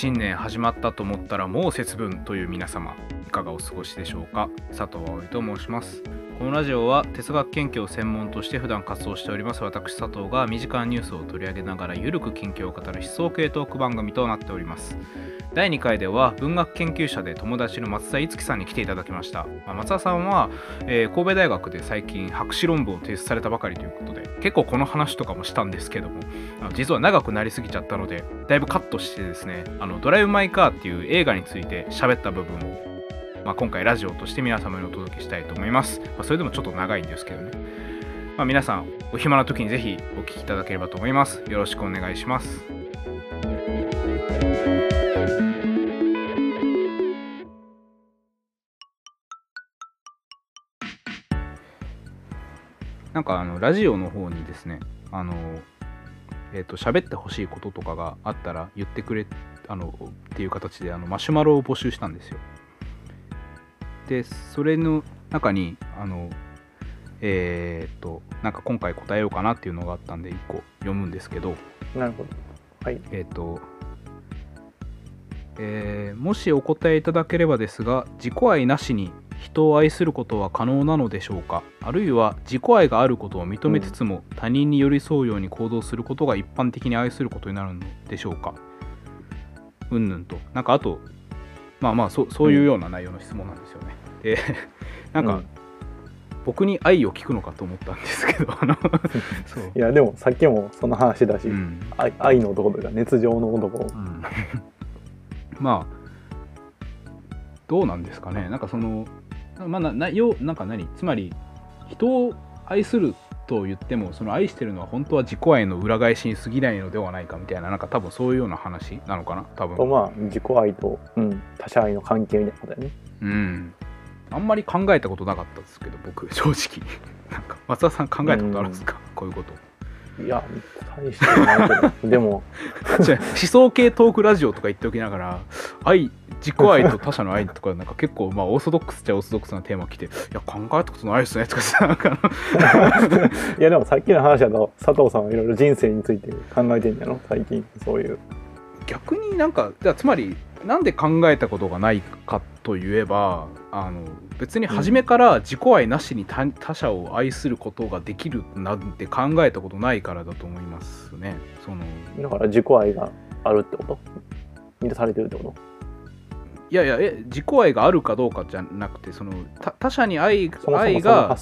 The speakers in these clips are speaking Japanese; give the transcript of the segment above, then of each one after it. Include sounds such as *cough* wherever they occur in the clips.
新年始まったと思ったらもう節分という皆様いかがお過ごしでしょうか？佐藤葵と申します。このラジオは哲学研究を専門として普段活動しております。私佐藤が身近なニュースを取り上げながらゆるく近況を語る思想系トーク番組となっております。第2回では文学研究者で友達の松田いつきさんに来ていただきました。まあ松田さんは、えー神戸大学で最近博士論文を提出されたばかりということで結構この話とかもしたんですけども実は長くなりすぎちゃったのでだいぶカットしてですねあのドライブ・マイ・カーっていう映画について喋った部分を、まあ、今回ラジオとして皆様にお届けしたいと思います、まあ、それでもちょっと長いんですけどね、まあ、皆さんお暇な時にぜひお聞きいただければと思います。よろしくお願いします。なんかあのラジオの方にですねあのえっ、と喋ってほしいこととかがあったら言ってくれあのっていう形であのマシュマロを募集したんですよでそれの中にあのえっ、となんか今回答えようかなっていうのがあったんで1個読むんですけどなるほど。はい。えっ、と、えーもしお答えいただければですが自己愛なしに人を愛することは可能なのでしょうか？あるいは自己愛があることを認めつつも、他人に寄り添うように行動することが一般的に愛することになるのでしょうか？うんぬんと。なんかあとまあまあそそういうような内容の質問なんですよね、で *laughs* なんか、うん。僕に愛を聞くのかと思ったんですけど *laughs* いや、でもさっきもその話だし、うん。愛愛の男というか、熱情の男。うん。*laughs* まあどうなんですかね。なんかそのまあななよなんか何つまり人を愛すると言ってもその愛してるのは本当は自己愛の裏返しに過ぎないのではないかみたいななんか多分そういうような話なのかな多分。と、まあ、自己愛と、うん、他者愛の関係みたいなことだよね。うん。あんまり考えたことなかったですけど僕正直。なんか松田さん考えたことあるんですか、こういうこといや、大してないけど、*laughs* でも、思想系トークラジオとか言っておきながら愛自己愛と他者の愛とかなんか結構まあオーソドックスっちゃオーソドックスなテーマ来ていや考えたことないですねとかさなんかいや、でもさっきの話だと、佐藤さんはいろいろ人生について考えてんじゃろ最近、そういう。逆になんかじゃあつまりなんで考えたことがないかといえばあの別に初めから自己愛なしに他他者を愛することができるなんて考えたことないからだと思いますね。そのだから自己愛があるってこと？満たされてるってこと？いやいやえ自己愛があるかどうかじゃなくてその他他者に愛愛が。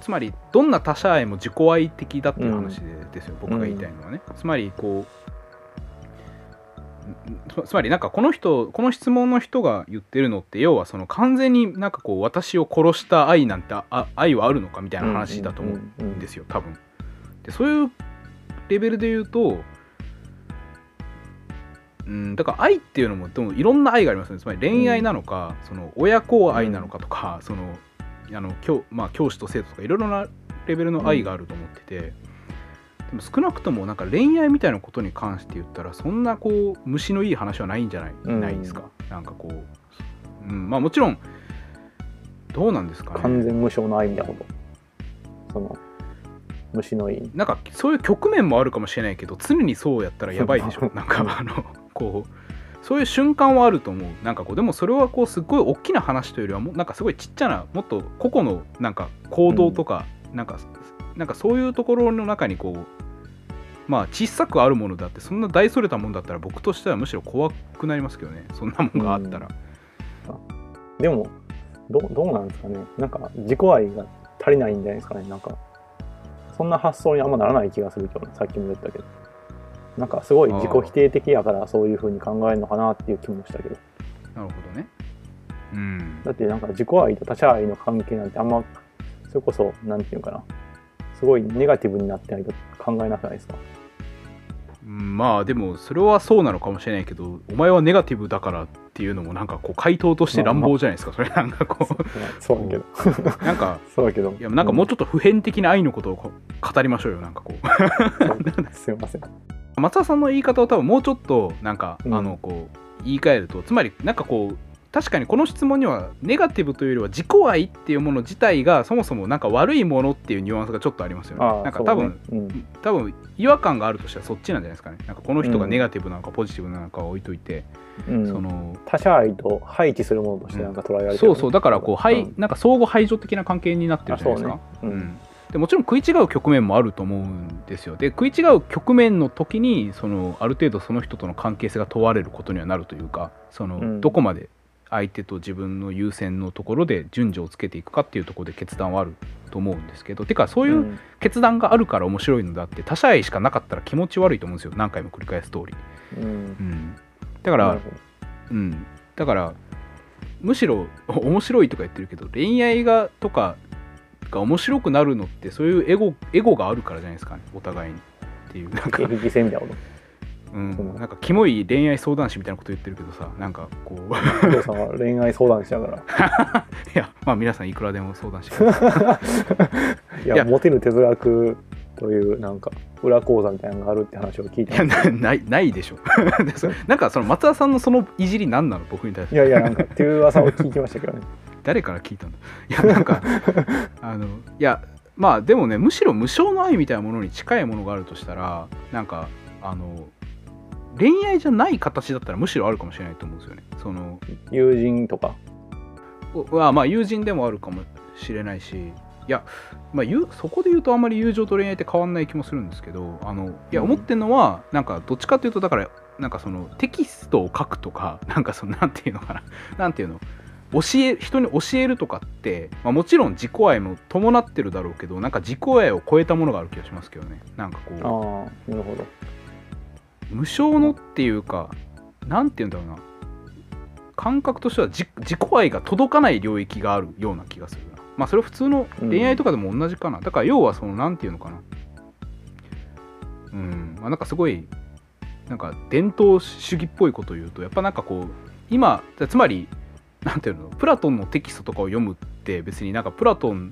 つまりどんな他者愛も自己愛的だっていう話でですよ、僕が言いたいのはね、つまりこうつつまりなんかこの人この質問の人が言ってるのって要はその完全になんかこう私を殺した愛なんてあ愛はあるのかみたいな話だと思うんですよ多分。でそういうレベルで言うとうん、だから愛っていうのもでもいろんな愛がありますね。つまり恋愛なのか、その親子愛なのかとか、そのあの教,、まあ、教師と生徒とかいろいろなレベルの愛があると思ってて、でも少なくともなんか恋愛みたいなことに関して言ったらそんなこう虫のいい話はないんじゃない,、うん。ないですか？なんかこう、うん、まあもちろんどうなんですかね？完全無償の愛みたいなこと？その、虫のいい。なんかそういう局面もあるかもしれないけど常にそうやったらやばいでしょ？なんかあのこうそういう瞬間はあると思う。なんかこうでもそれはこうすっごい大きな話というよりはもうなんかすごいちっちゃなもっと個々のなんか行動とか、なんかなんかそういうところの中にこうまあ小さくあるものだってそんな大それたもんだったら僕としてはむしろ怖くなりますけどね。そんなもんがあったら、でもどうどうなんですかね。なんか自己愛が足りないんじゃないですかね。なんかそんな発想にあんまならない気がするけどさっきも言ったけど。なんかすごい自己否定的やからそういうふうに考えるのかなっていう気もしたけど。なるほどね。うん。だってなんか自己愛と他者愛の関係なんてあんまそれこそなんていうかなすごいネガティブになってないと考えなくないですか？うんまあでもそれはそうなのかもしれないけどお前はネガティブだからっていうのもなんかこう回答として乱暴じゃないですか？それなんかこそうだけどうなんかそうだ *laughs* けど。いやなんかもうちょっと普遍的な愛のことを語りましょうよなんかこう。とすいません。松田さんの言い方を多分もうちょっとなんか、うん。あのこう言い換えるとつまりなんかこう確かにこの質問にはネガティブというよりは自己愛っていうもの自体がそもそもなんか悪いものっていうニュアンスがちょっとありますよね。なんか多分、ねうん。多分違和感があるとしたらそっちなんじゃないですかね。なんかこの人がネガティブなのかポジティブなのかは置いといて、うん。その他者愛と配置するものとしてなんか捉えられてる、そうそう。だからこう、はいんなんか相互排除的な関係になってるじゃないですか。うね。うん。ん。でもちろん食い違う局面もあると思うんですよ。で食い違う局面の時にそのある程度その人との関係性が問われることにはなるというかその、うん。どこまで相手と自分の優先のところで順序をつけていくかっていうところで決断はあると思うんですけどてかそういううん。決断があるから面白いのであって他者愛しかなかったら気持ち悪いと思うんですよ何回も繰り返す通り、うん。うん、だからうん、だからむしろお *laughs* 面白いとか言ってるけど恋愛がとかが面白くなるのってそういうエゴエゴがあるからじゃないですかねお互いに。っていうなんか、景気戦みたいなこうん、なんかキモい恋愛相談師みたいなこと言ってるけどさなんかこう。とお父さんは恋愛相談しながら。*laughs* いやまあ皆さんいくらでも相談していいやいや。モテる哲学というなんか裏講座みたいなのがあるって話を聞いいやたんですなないないでしょ。*laughs* なんかその松田さんのそのいじり何なの？僕に対して。いやいやなんかっていう噂を聞きましたけどね。*laughs* 誰から聞いたんだ？いやなんかあのいやまあでもねむしろ無償の愛みたいなものに近いものがあるとしたらなんかあの恋愛じゃない形だったらむしろあるかもしれないと思うんですよね。その友人とか。うわまあ友人でもあるかもしれないし。いや、まあ、ゆそこで言うとあんまり友情と恋愛って変わんない気もするんですけどあのいやうん。思ってるのはなんかどっちかというとだからなんかそのテキストを書くとか *laughs* なんかそのなんていうのかな。なんていうの？教え人に教えるとかって、まあ、もちろん自己愛も伴ってるだろうけどなんか自己愛を超えたものがある気がしますけどね。なんかこう。ああなるほど無償のっていうかなんていうんだろうな。感覚としては自自己愛が届かない領域があるような気がするな。まあそれは普通の恋愛とかでも同じかな、だから要はそのなんていうのかな。うん。まあなんかすごいなんか伝統主義っぽいことを言うとやっぱなんかこう今つまりなんていうの？プラトンのテキストとかを読むって別になんかプラトン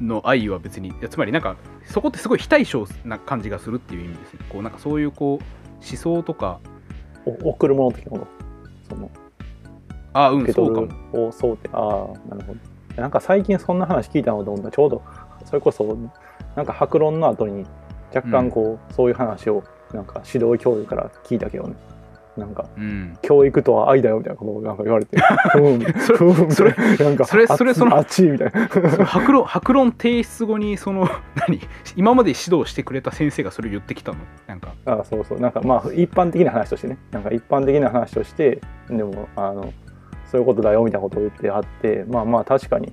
の愛は別にいやつまりなんかそこってすごい非対称な感じがするっていう意味ですね。こうなんかそういうこう思想とかお送るもの的なものそのあうんそうかも。をそうってああなるほど。なんか最近そんな話聞いたのと思ったらちょうどそれこそなんか白論の後に若干こう、そういう話をなんか指導教諭から聞いたけどねなんかうん。教育とは愛だよみたいなことをなんか言われて *laughs* うんそれうんそれなんかそれそれそのあっちみたいな。白論白論提出後にその *laughs* 何？今まで指導してくれた先生がそれ言ってきたの？なんか。あそうそう。なんかまあ一般的な話としてね。なんか一般的な話としてでもあのそういうことだよみたいなことを言ってあってまあまあ確かに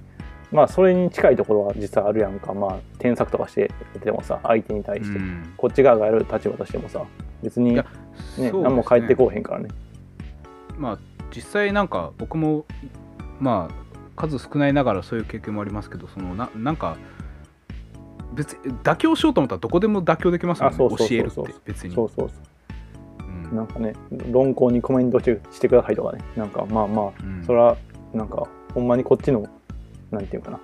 まあそれに近いところは実はあるやんか。まあ添削とかしてでもさ相手に対して、うん。こっち側がやる立場としてもさ別にねね。何も返ってこうへんからね。まあ実際なんか僕もまあ数少ないながらそういう経験もありますけどそのななんか別に妥協しようと思ったらどこでも妥協できますもんね。教えるって別に。そうそうそう。ん。うなんかね論考にコメントしてしてくださいとかね。なんかまあまあうん。それはなんかほんまにこっちのなんていうかな。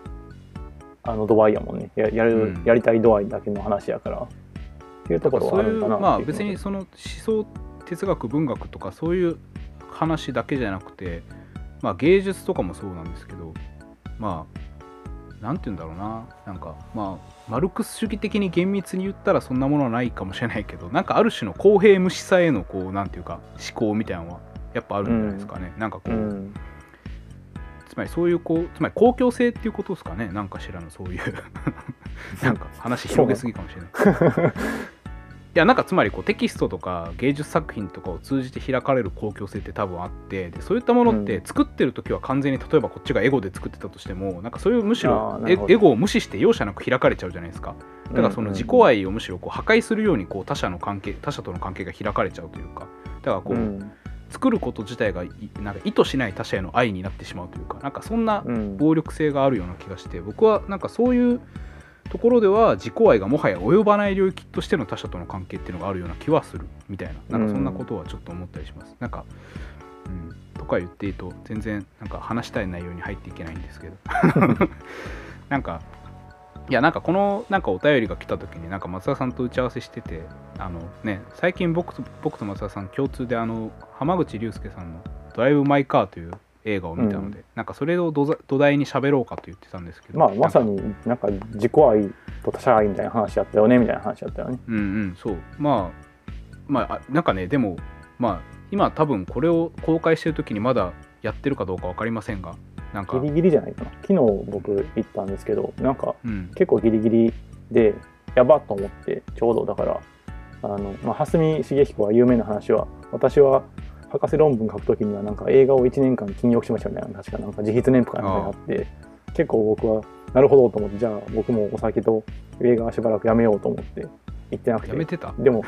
あの度合いやもんね。ややる、うん。やりたい度合いだけの話やから。っていうところはあるんかな。まあ別にその思想哲学文学とかそういう話だけじゃなくてまあ芸術とかもそうなんですけどまあなんて言うんだろうな。なんかまあマルクス主義的に厳密に言ったらそんなものはないかもしれないけどなんかある種の公平無視さへのこうなんていうか思考みたいなのはやっぱあるんじゃないですかね、なんかこう、うんつまりそういうこうつまり公共性っていうことですかね。なんかしらのそういう。*laughs* なんか話広げすぎかもしれない。*laughs* いやなんかつまりこうテキストとか芸術作品とかを通じて開かれる公共性って多分あってでそういったものってうん。作ってる時は完全に例えばこっちがエゴで作ってたとしてもなんかそういうむしあろエゴを無視して容赦なく開かれちゃうじゃないですか。だからその自己愛をむしろこう破壊するようにこう他者の関係他者との関係が開かれちゃうというか。だからこう、うん作ること自体がいなんか意図しない他者への愛になってしまうというかなんかそんなうん。暴力性があるような気がして僕はなんかそういうところでは自己愛がもはや及ばない領域としての他者との関係っていうのがあるような気はするみたいななんかそんなことはちょっと思ったりします、なんか、うん、とか言っていいと全然なんか話したい内容に入っていけないんですけど。*laughs* なんかいやなんかこのなんかお便りが来た時になんか松田さんと打ち合わせしててあのね最近僕と僕と松田さん共通であの浜口竜介さんの「ドライブ・マイ・カー」という映画を見たので、なんかそれを土台に喋ろうかと言ってたんですけどまあまさにになんか自己愛と他者愛みたいな話やったよねみたいな話やったよね。うんうんそう。まあまああなんかねでもまあ今多分これを公開してる時にまだやってるかどうか分かりませんがなんか。ギリギリじゃないかな。昨日僕行ったんですけどなんかうん。結構ギリギリでやばっと思ってちょうどだからあの、まあ、蓮見茂彦は有名な話は私は博士論文書くときにはなんか映画を1年間禁欲しましたみたいな確かなんか自筆年譜かなんかにあって結構僕はなるほどと思ってじゃあ僕もお酒と映画はしばらくやめようと思って行ってなくて。やめてた？でも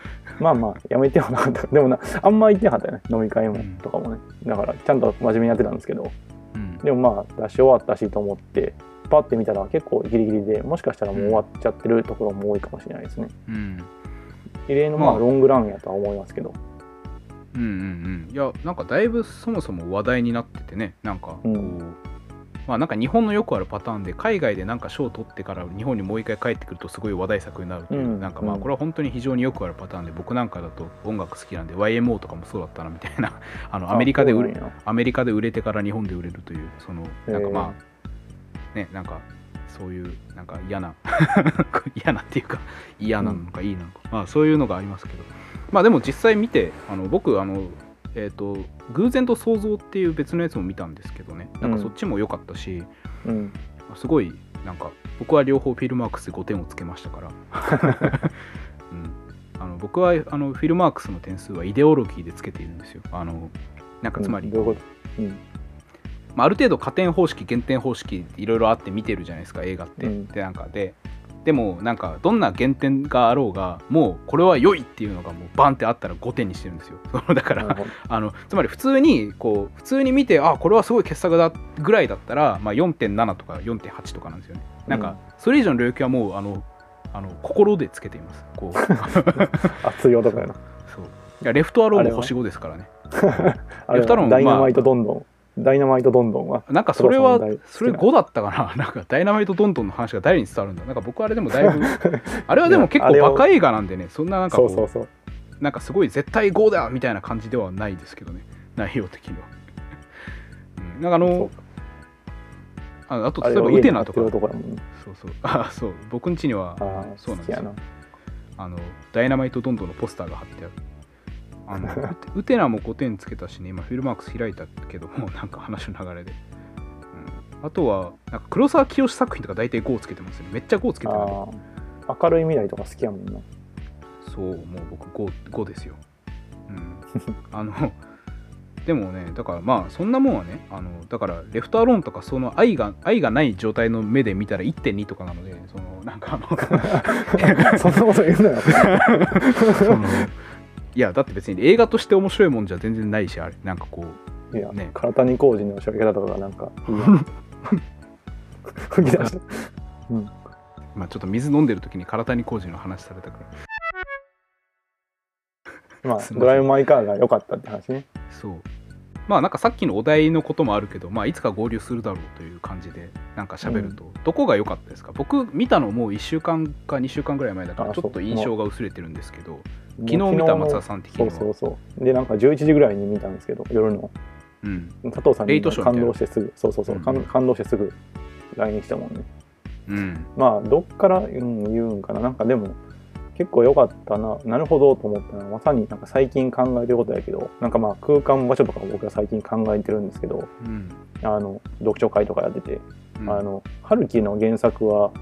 *laughs* まあまあやめてはなかったでもなあんま行ってなかったよね。飲み会もうん。とかもね。だからちゃんと真面目にやってたんですけど。うん。でもまあ出し終わったしと思ってパッて見たら結構ギリギリでもしかしたらもう終わっちゃってるところも多いかもしれないですね。うん。異例のままああロングランやとは思いますけど。うんうんうん。いやなんかだいぶそもそも話題になっててね。なんかこう、うんまあなんか日本のよくあるパターンで海外でなんか賞を取ってから日本にもう一回帰ってくるとすごい話題作になるという、うん。なんかまあうん。これは本当に非常によくあるパターンで僕なんかだと音楽好きなんで YMO とかもそうだったなみたいな *laughs* あのアメリカで売れアメリカで売れてから日本で売れるというそのなんかへまあねなんかそういうなんか嫌な *laughs* 嫌なっていうか嫌なのかいいなのか、まあそういうのがありますけど。まあでも実際見てあの僕あのえっ、と偶然と想像っていう別のやつも見たんですけどね。なんかそっちも良かったし、うん。すごいなんか僕は両方フィルマークスで5点をつけましたから、*laughs* うん、あの僕はあのフィルマークスの点数はイデオロギーでつけているんですよ。あのなんかつまり、うん。うん。まあ、ある程度加点方式減点方式いろいろあって見てるじゃないですか映画って、うん。でなんかででもなんかどんな減点があろうがもうこれは良いっていうのがもうバンってあったら5点にしてるんですよ。*laughs* だから、あのつまり普通にこう普通に見てあこれはすごい傑作だぐらいだったら、まあ、4.7とか4.8とかなんですよね。なんかそれ以上の領域はもうあのあの心でつけています。こう。*laughs* 熱い男やな。そう。いやレフトアローも星5ですからね。レフトアローンダイナマイトどんどんダイナマイトどんどんは。なんかそれはそれ5だったかな？*laughs* なんかダイナマイトどんどんの話が誰に伝わるんだ。なんか僕あれでもだいぶあれはでも結構バカ映画なんでねそんななんかこそううそうそう。なんかすごい絶対5だみたいな感じではないですけどね。内容的には、うん、なんかあのああと例えばウテナとか。る男やもんね。そうそう。*laughs* あそう。僕ん家にはそうなんですよ。あのダイナマイトどんどんのポスターが貼ってあるあの *laughs* ウテナも5点つけたしね今フィルマークス開いたけども *laughs* なんか話の流れで、うん、あとはなんか黒沢清作品とか大体5つけてますね。めっちゃ5つけてる。明るい未来とか好きやもんな。そうもう僕 5, 5ですよ、うん、*laughs* あのでもねだからまあそんなもんはねあのだからレフトアローンとかその愛が愛がない状態の目で見たら1.2とかなのでそのなんかあのそんなこと言うなよ。そのいやだって別に映画として面白いもんじゃ全然ないしあれ。なんかこいや、ね。唐谷工事の仕分け方とかなんか *laughs* 吹き出したうん。うまあちょっと水飲んでる時に唐谷浩二の話されたから。まあドライブ・マイ・カーが良かったって話ね。そうまあなんかさっきのお題のこともあるけど、まあ、いつか合流するだろうという感じでなんか喋ると、どこが良かったですか？僕見たのもう1週間か2週間ぐらい前だからあちょっと印象が薄れてるんですけど昨昨日見た松田さん的には？そうそうそう。でなんか11時ぐらいに見たんですけど夜の。うん。佐藤さんに感動してすぐそうそうそう、うん。感感動してすぐ LINE したもんね。うん。まあどっから、うん、言うんかな。なんかでも結構良かったななるほどと思ったのはまさになんか最近考えてることやけどなんかまあ空間場所とかも僕は最近考えてるんですけどうん。あの読書会とかやってて、うん。あの春樹の原作は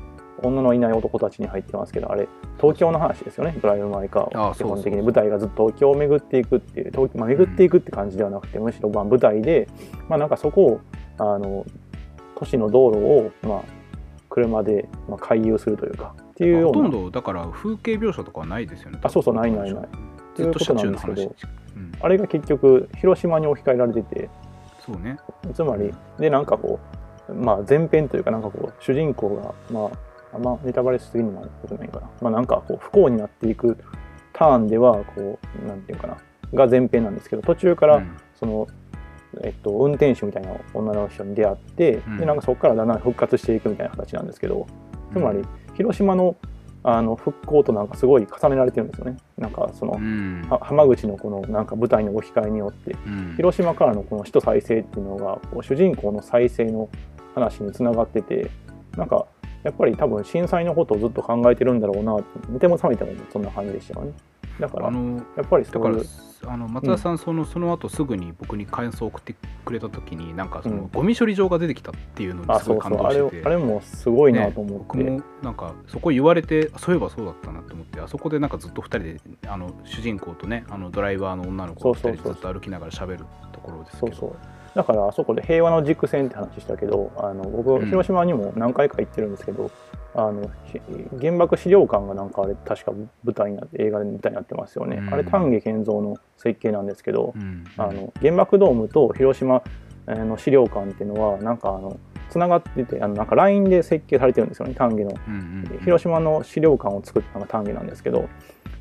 女のいない男たちに入ってますけどあれ東京の話ですよねドライブ・マイ・カーは。基本的に舞台がずっと東京を巡っていくっていう東京、まあ、巡っていくって感じではなくて、むしろまあ舞台で、まあ、なんかそこをあの都市の道路を、まあ、車で、まあ、回遊するというかっていうほとんどだから風景描写とかはないですよね。あそうそうないないない。ずっと車中の話っていうこうん、あれが結局広島に置き換えられてて。そうね。つまりでなんかこう、まあ、前編というかなんかこう主人公が、まあ、あんまネタバレしすぎになることないかな、まあ、なんかこう不幸になっていくターンではこうなんていうかな。が前編なんですけど途中からうん。その、えっと、運転手みたいな女の人に出会って、うん。でなんかそこからだんだん復活していくみたいな形なんですけどつまり広島のあの復興となんかすごい重ねられてるんですよね。なんかその、うん。は浜口のこのなんか舞台の置き換えによって。うん。広島からのこの首都再生っていうのがこう主人公の再生の話につながっててなんかやっぱり多分震災のことをずっと考えてるんだろうなって寝ても覚めてもそんな感じでしたよね。だからやっぱりそういうあの松田さん、そのその後すぐに僕に感想を送ってくれた時になんかその、うん。ゴミ処理場が出てきたっていうのにあすごいう感動してて。あれもすごいなと思って、僕もなんかそこ言われてそういえばそうだったなと思ってあそこでなんかずっと2人であの主人公とねあのドライバーの女の子が2人でずっと歩きながら喋るところですけど。そうそう。だからあそこで平和の軸線って話したけどあの僕、うん。広島にも何回か行ってるんですけどあのひ原爆資料館がなんかあれ確か舞台になって映画で舞台になってますよね、うん。あれ丹下健三の設計なんですけど、うん。あの原爆ドームと広島えーの資料館っていうのはなんかあのつながっててあのなんか LINE で設計されてるんですよね丹下の。うんうんうん。広島の資料館を作ったのが丹下なんですけど、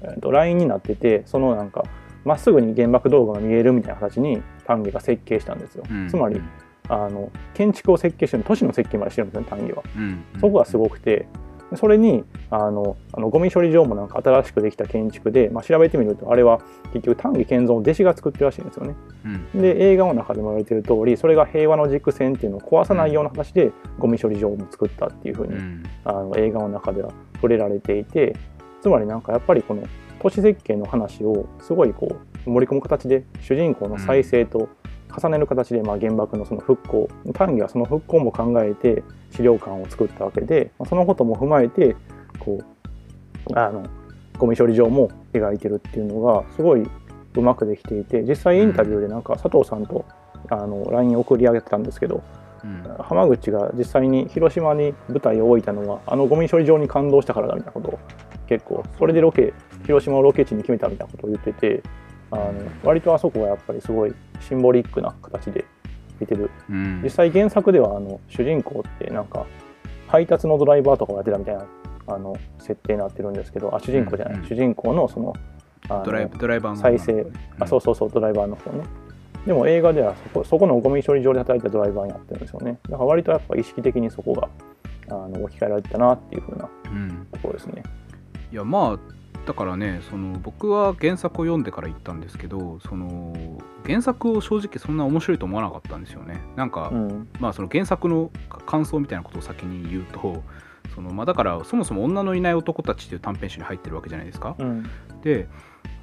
えー、と LINE になっててそのなんかまっすぐに原爆動画が見えるみたいな形に丹下が設計したんですよ、うん。つまりあの建築を設計してる都市の設計までしてるんですね丹下は。うんうん。そこがすごくて。それにあのあのゴミ処理場もなんか新しくできた建築で、まあ、調べてみるとあれは結局丹下健三の弟子が作ってるらしいんですよね。うん。で映画の中でも言われてる通りそれが平和の軸線っていうのを壊さないような形でゴミ処理場も作ったっていうふうに、うん。あの映画の中では触れられていてつまりなんかやっぱりこの都市設計の話をすごいこう盛り込む形で主人公の再生と重ねる形でまあ原爆のその復興単義はその復興も考えて資料館を作ったわけでまあそのことも踏まえてこうあのゴミ処理場も描いてるっていうのがすごいうまくできていて実際インタビューでなんか佐藤さんとあの LINE 送り上げてたんですけどうん。浜口が実際に広島に舞台を置いたのはあのゴミ処理場に感動したからだみたいなことを結構それでロケ広島をロケ地に決めたみたいなことを言っててあの割とあそこがやっぱりすごいシンボリックな形で出てる。うん。実際原作ではあの主人公ってなんか配達のドライバーとかをやってたみたいなあの設定になってるんですけどあ主人公じゃない、うんうん主人公のそのあのドライブドライバーの再生。あそうそうそうドライバーの方ねでも映画ではそこそこのゴミ処理場で働いたドライバーになってるんですよね。だから割とやっぱ意識的にそこがあの置き換えられてたなっていう風なうん。ところですね。いやまあだからねその僕は原作を読んでから行ったんですけどその原作を正直そんな面白いと思わなかったんですよね。なんか、うん。まあその原作の感想みたいなことを先に言うとそのまあだからそもそも女のいない男たちっていう短編集に入ってるわけじゃないですか。うん。で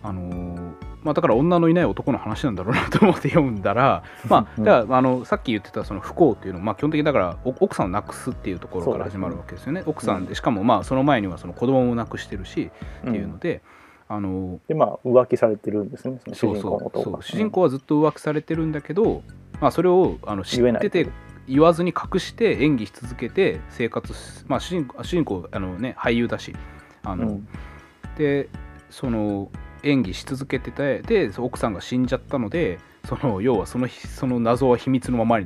あのーまあだから女のいない男の話なんだろうなと思って読んだらまあうん。だからあのさっき言ってたその不幸っていうのはまあ基本的にだからお奥さんを亡くすっていうところから始まるわけですよね。奥さんでしかもまあその前にはその子供も亡くしてるしっていうので、あのでまあ浮気されてるんですねその主人公のそうそう。主人公はずっと浮気されてるんだけど、まあ、それをあの知ってて言わずに隠して演技し続けて生活し、まあ、主人公主人公あの、ね、俳優だしあの、うん。でその演技し続けててで奥さんが死んじゃったのでその要はそのひその謎は秘密のまま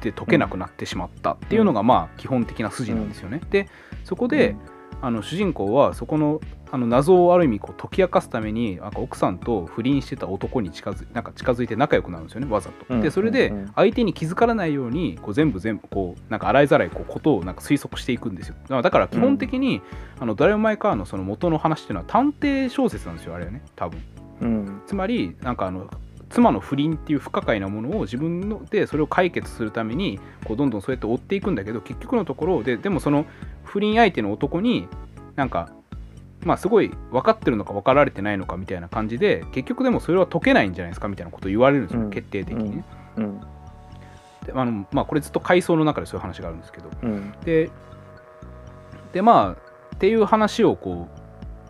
で解けなくなってしまったっていうのが、まあ基本的な筋なんですよね。でそこで、あの主人公はそこのあの謎をある意味こう解き明かすためになんか奥さんと不倫してた男に近づなんか近づいて仲良くなるんですよねわざと。うんでそれで相手に気づからないようにこう全部全部こうなんか洗いざらいこうことをなんか推測していくんですよ。だから基本的に、あのドライブ・マイ・カーのその元の話っていうのは探偵小説なんですよあれはね多分。うんつまりなんかあの妻の不倫っていう不可解なものを自分のでそれを解決するためにこうどんどんそうやって追っていくんだけど結局のところででもその不倫相手の男になんかまあすごい分かってるのか分かられてないのかみたいな感じで結局でもそれは解けないんじゃないですかみたいなことを言われるんですよ、うん。決定的にね。うん。であのまあこれずっと回想の中でそういう話があるんですけど。うん。ででまあっていう話をこう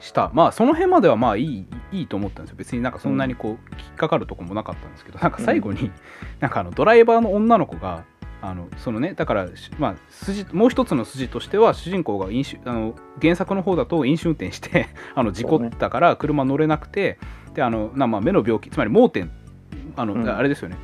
した。まあその辺まではまあいいいいと思ったんですよ。別になんかそんなにこう引っかかるとこもなかったんですけどなんか最後に、なんかあのドライバーの女の子があのそのねだからしまあ筋もう一つの筋としては主人公が飲酒あの原作の方だと飲酒運転して *laughs* あの事故ったから車乗れなくて、であのなまあ目の病気つまり盲点あの、うん。あれですよね。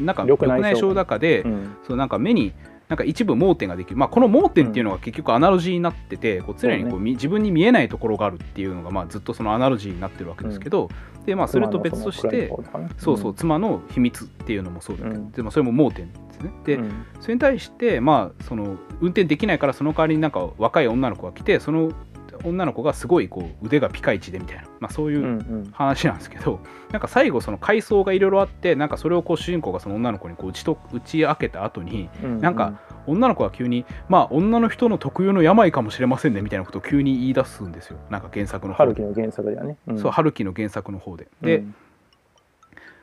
なんか緑緑内障だかで、うん。そうなんか目になんか一部盲点ができる、まあ、この盲点っていうのが結局アナロジーになってて、こう常にこそうみ自分に見えないところがあるっていうのが、まあ、ずっとそのアナロジーになってるわけですけど、でまあ、それと別として、そうそう、妻の秘密っていうのもそうだけど、うん。でもそれも盲点ですね。で、うん。それに対して、まあ、その運転できないからその代わりになんか若い女の子が来てその女の子がすごいこう腕がピカイチでみたいな、まあ、そういうんううん。話なんですけど、なんか最後その階層がいろいろあってなんかそれをこう主人公がその女の子にこう打ちと打ち明けた後にうんなんか女の子は急にまあ女の人の特有の病かもしれませんねみたいなことを急に言い出すんですよ。なんか原作の方で。春樹の原作ではね、ん。そう春樹の原作の方で。で,、うん。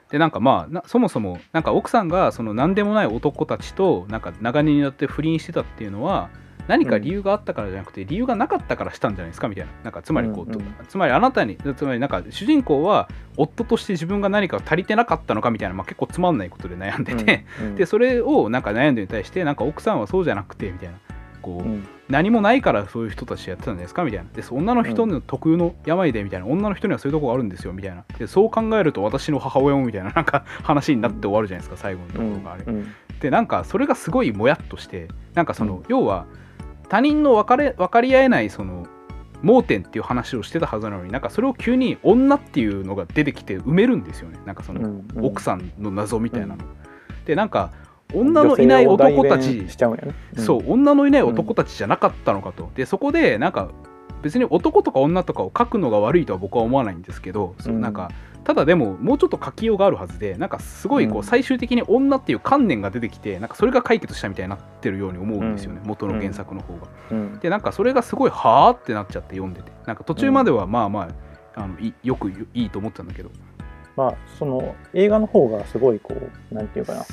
でなんかまあなそもそもなんか奥さんがその何でもない男たちとなんか長年によって不倫してたっていうのは何か理由があったからじゃなくて、理由がなかったからしたんじゃないですかみたいな。なんかつまりこう、うんうんつまりあなたにつまりなんか主人公は夫として自分が何か足りてなかったのかみたいな、まあ、結構つまんないことで悩んでて、うんうん。*laughs* でそれをなんか悩んでるに対してなんか奥さんはそうじゃなくてみたいなこう、うん。何もないからそういう人たちやってたんですかみたいな。で女の人の特有の病でみたいな、女の人にはそういうとこがあるんですよみたいな。でそう考えると私の母親もみたいな *laughs* なんか話になって終わるじゃないですか最後のところがあれ、うん。でなんかそれがすごいもやっとしてなんかその、うん。要は他人の分かれ分かり合えないその盲点っていう話をしてたはずなのになんかそれを急に女っていうのが出てきて埋めるんですよね。なんかその、奥さんの謎みたいなの、でなんか女のいない男たち女性を代弁しちゃうん。そう女のいない男たちじゃなかったのかと、でそこでなんか別に男とか女とかを書くのが悪いとは僕は思わないんですけど、そううん。なんかただでももうちょっと書きようがあるはずでなんかすごいこううん。最終的に女っていう観念が出てきてなんかそれが解決したみたいになってるように思うんですよね、うん。元の原作の方が。うん。でなんかそれがすごいはあってなっちゃって読んでて。なんか途中まではまあまああのいよくいいと思ってたんだけど。まあその映画の方がすごいこうなんていうかな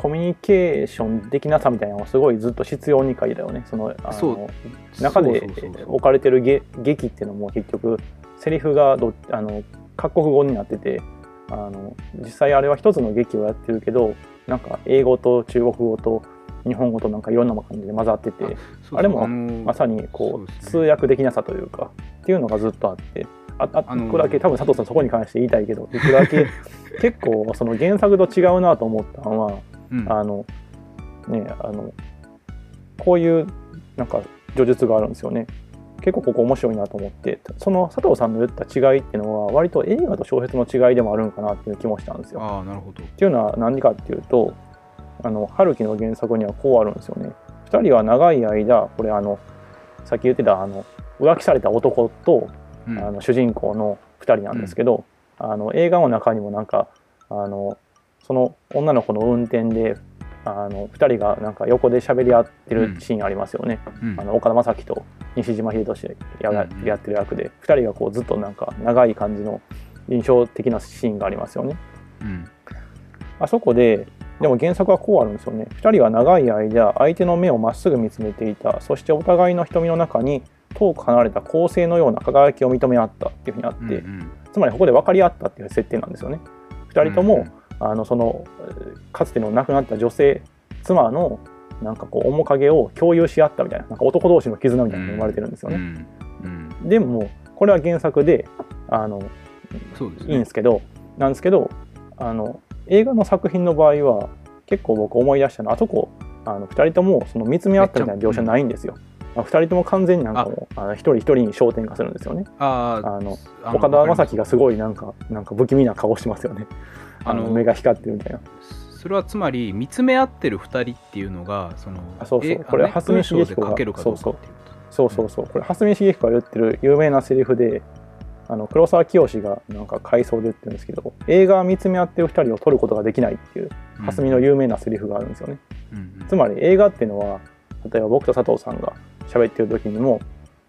コミュニケーションできなさみたいなのをすごいずっと必要に書いたよね。そのあの中で置かれてる劇劇っていうのも結局セリフがどあの各国語になっててあの実際あれは一つの劇をやってるけどなんか英語と中国語と日本語となんかいろんな感じで混ざっててあれもまさにこそうね。う通訳できなさというかっていうのがずっとあってあああのー一個だけ多分佐藤さんそこに関して言いたいけど一個だけ結構その原作と違うなと思ったのはうん。あのねあのこういうなんか叙述があるんですよね。結構ここ面白いなと思って。その佐藤さんの言った違いっていうのは割と映画と小説の違いでもあるんかなっていう気もしたんですよ。ああなるほど。っていうのは何かっていうとあの春樹の原作にはこうあるんですよね。2人は長い間これあのさっき言ってたあの浮気された男と、うん。あの主人公の2人なんですけど、あの映画の中にもなんかあのその女の子の運転であの2人がなんか横で喋り合ってるシーンありますよね。うんあの岡田将生と西島秀俊やがうんうんやってる役で2人がこうずっとなんか長い感じの印象的なシーンがありますよね。うんあそこで、でも原作はこうあるんですよね。2人は長い間、相手の目をまっすぐ見つめていた。そしてお互いの瞳の中に遠く離れた恒星のような輝きを認め合ったっていうふうにあって、うんつまりここで分かり合ったっていう設定なんですよね。2人とも、うんあのそのえーかつての亡くなった女性、妻のなんかこう面影を共有し合ったみたいな、なんか男同士の絆みたいなのが生まれてるんですよね。うんうんでも、これは原作で、あのそうですねいいんですけど、なんですけど、あの映画の作品の場合は、結構僕思い出したのは、あそこ、あの2人ともその見つめ合ったみたいな描写ないんですよ。あ2人とも完全になんかもう、あの一人一人に焦点化するんですよね。あの岡田将生がすごいなんか、なんか不気味な顔してますよね。あの目が光ってるみたいな。それはつまり見つめ合ってる2人っていうのがそのあそうそう。えこれ蓮見茂彦が文章で書けるかどうかっていうそうそう。そう、これ、蓮見茂彦が言ってる有名なセリフで、あの黒沢清がなんか回想で言ってるんですけど、映画は見つめ合ってる2人を撮ることができないっていう、うん。蓮見の有名なセリフがあるんですよね。うんうん。つまり映画っていうのは例えば僕と佐藤さんが喋ってる時にも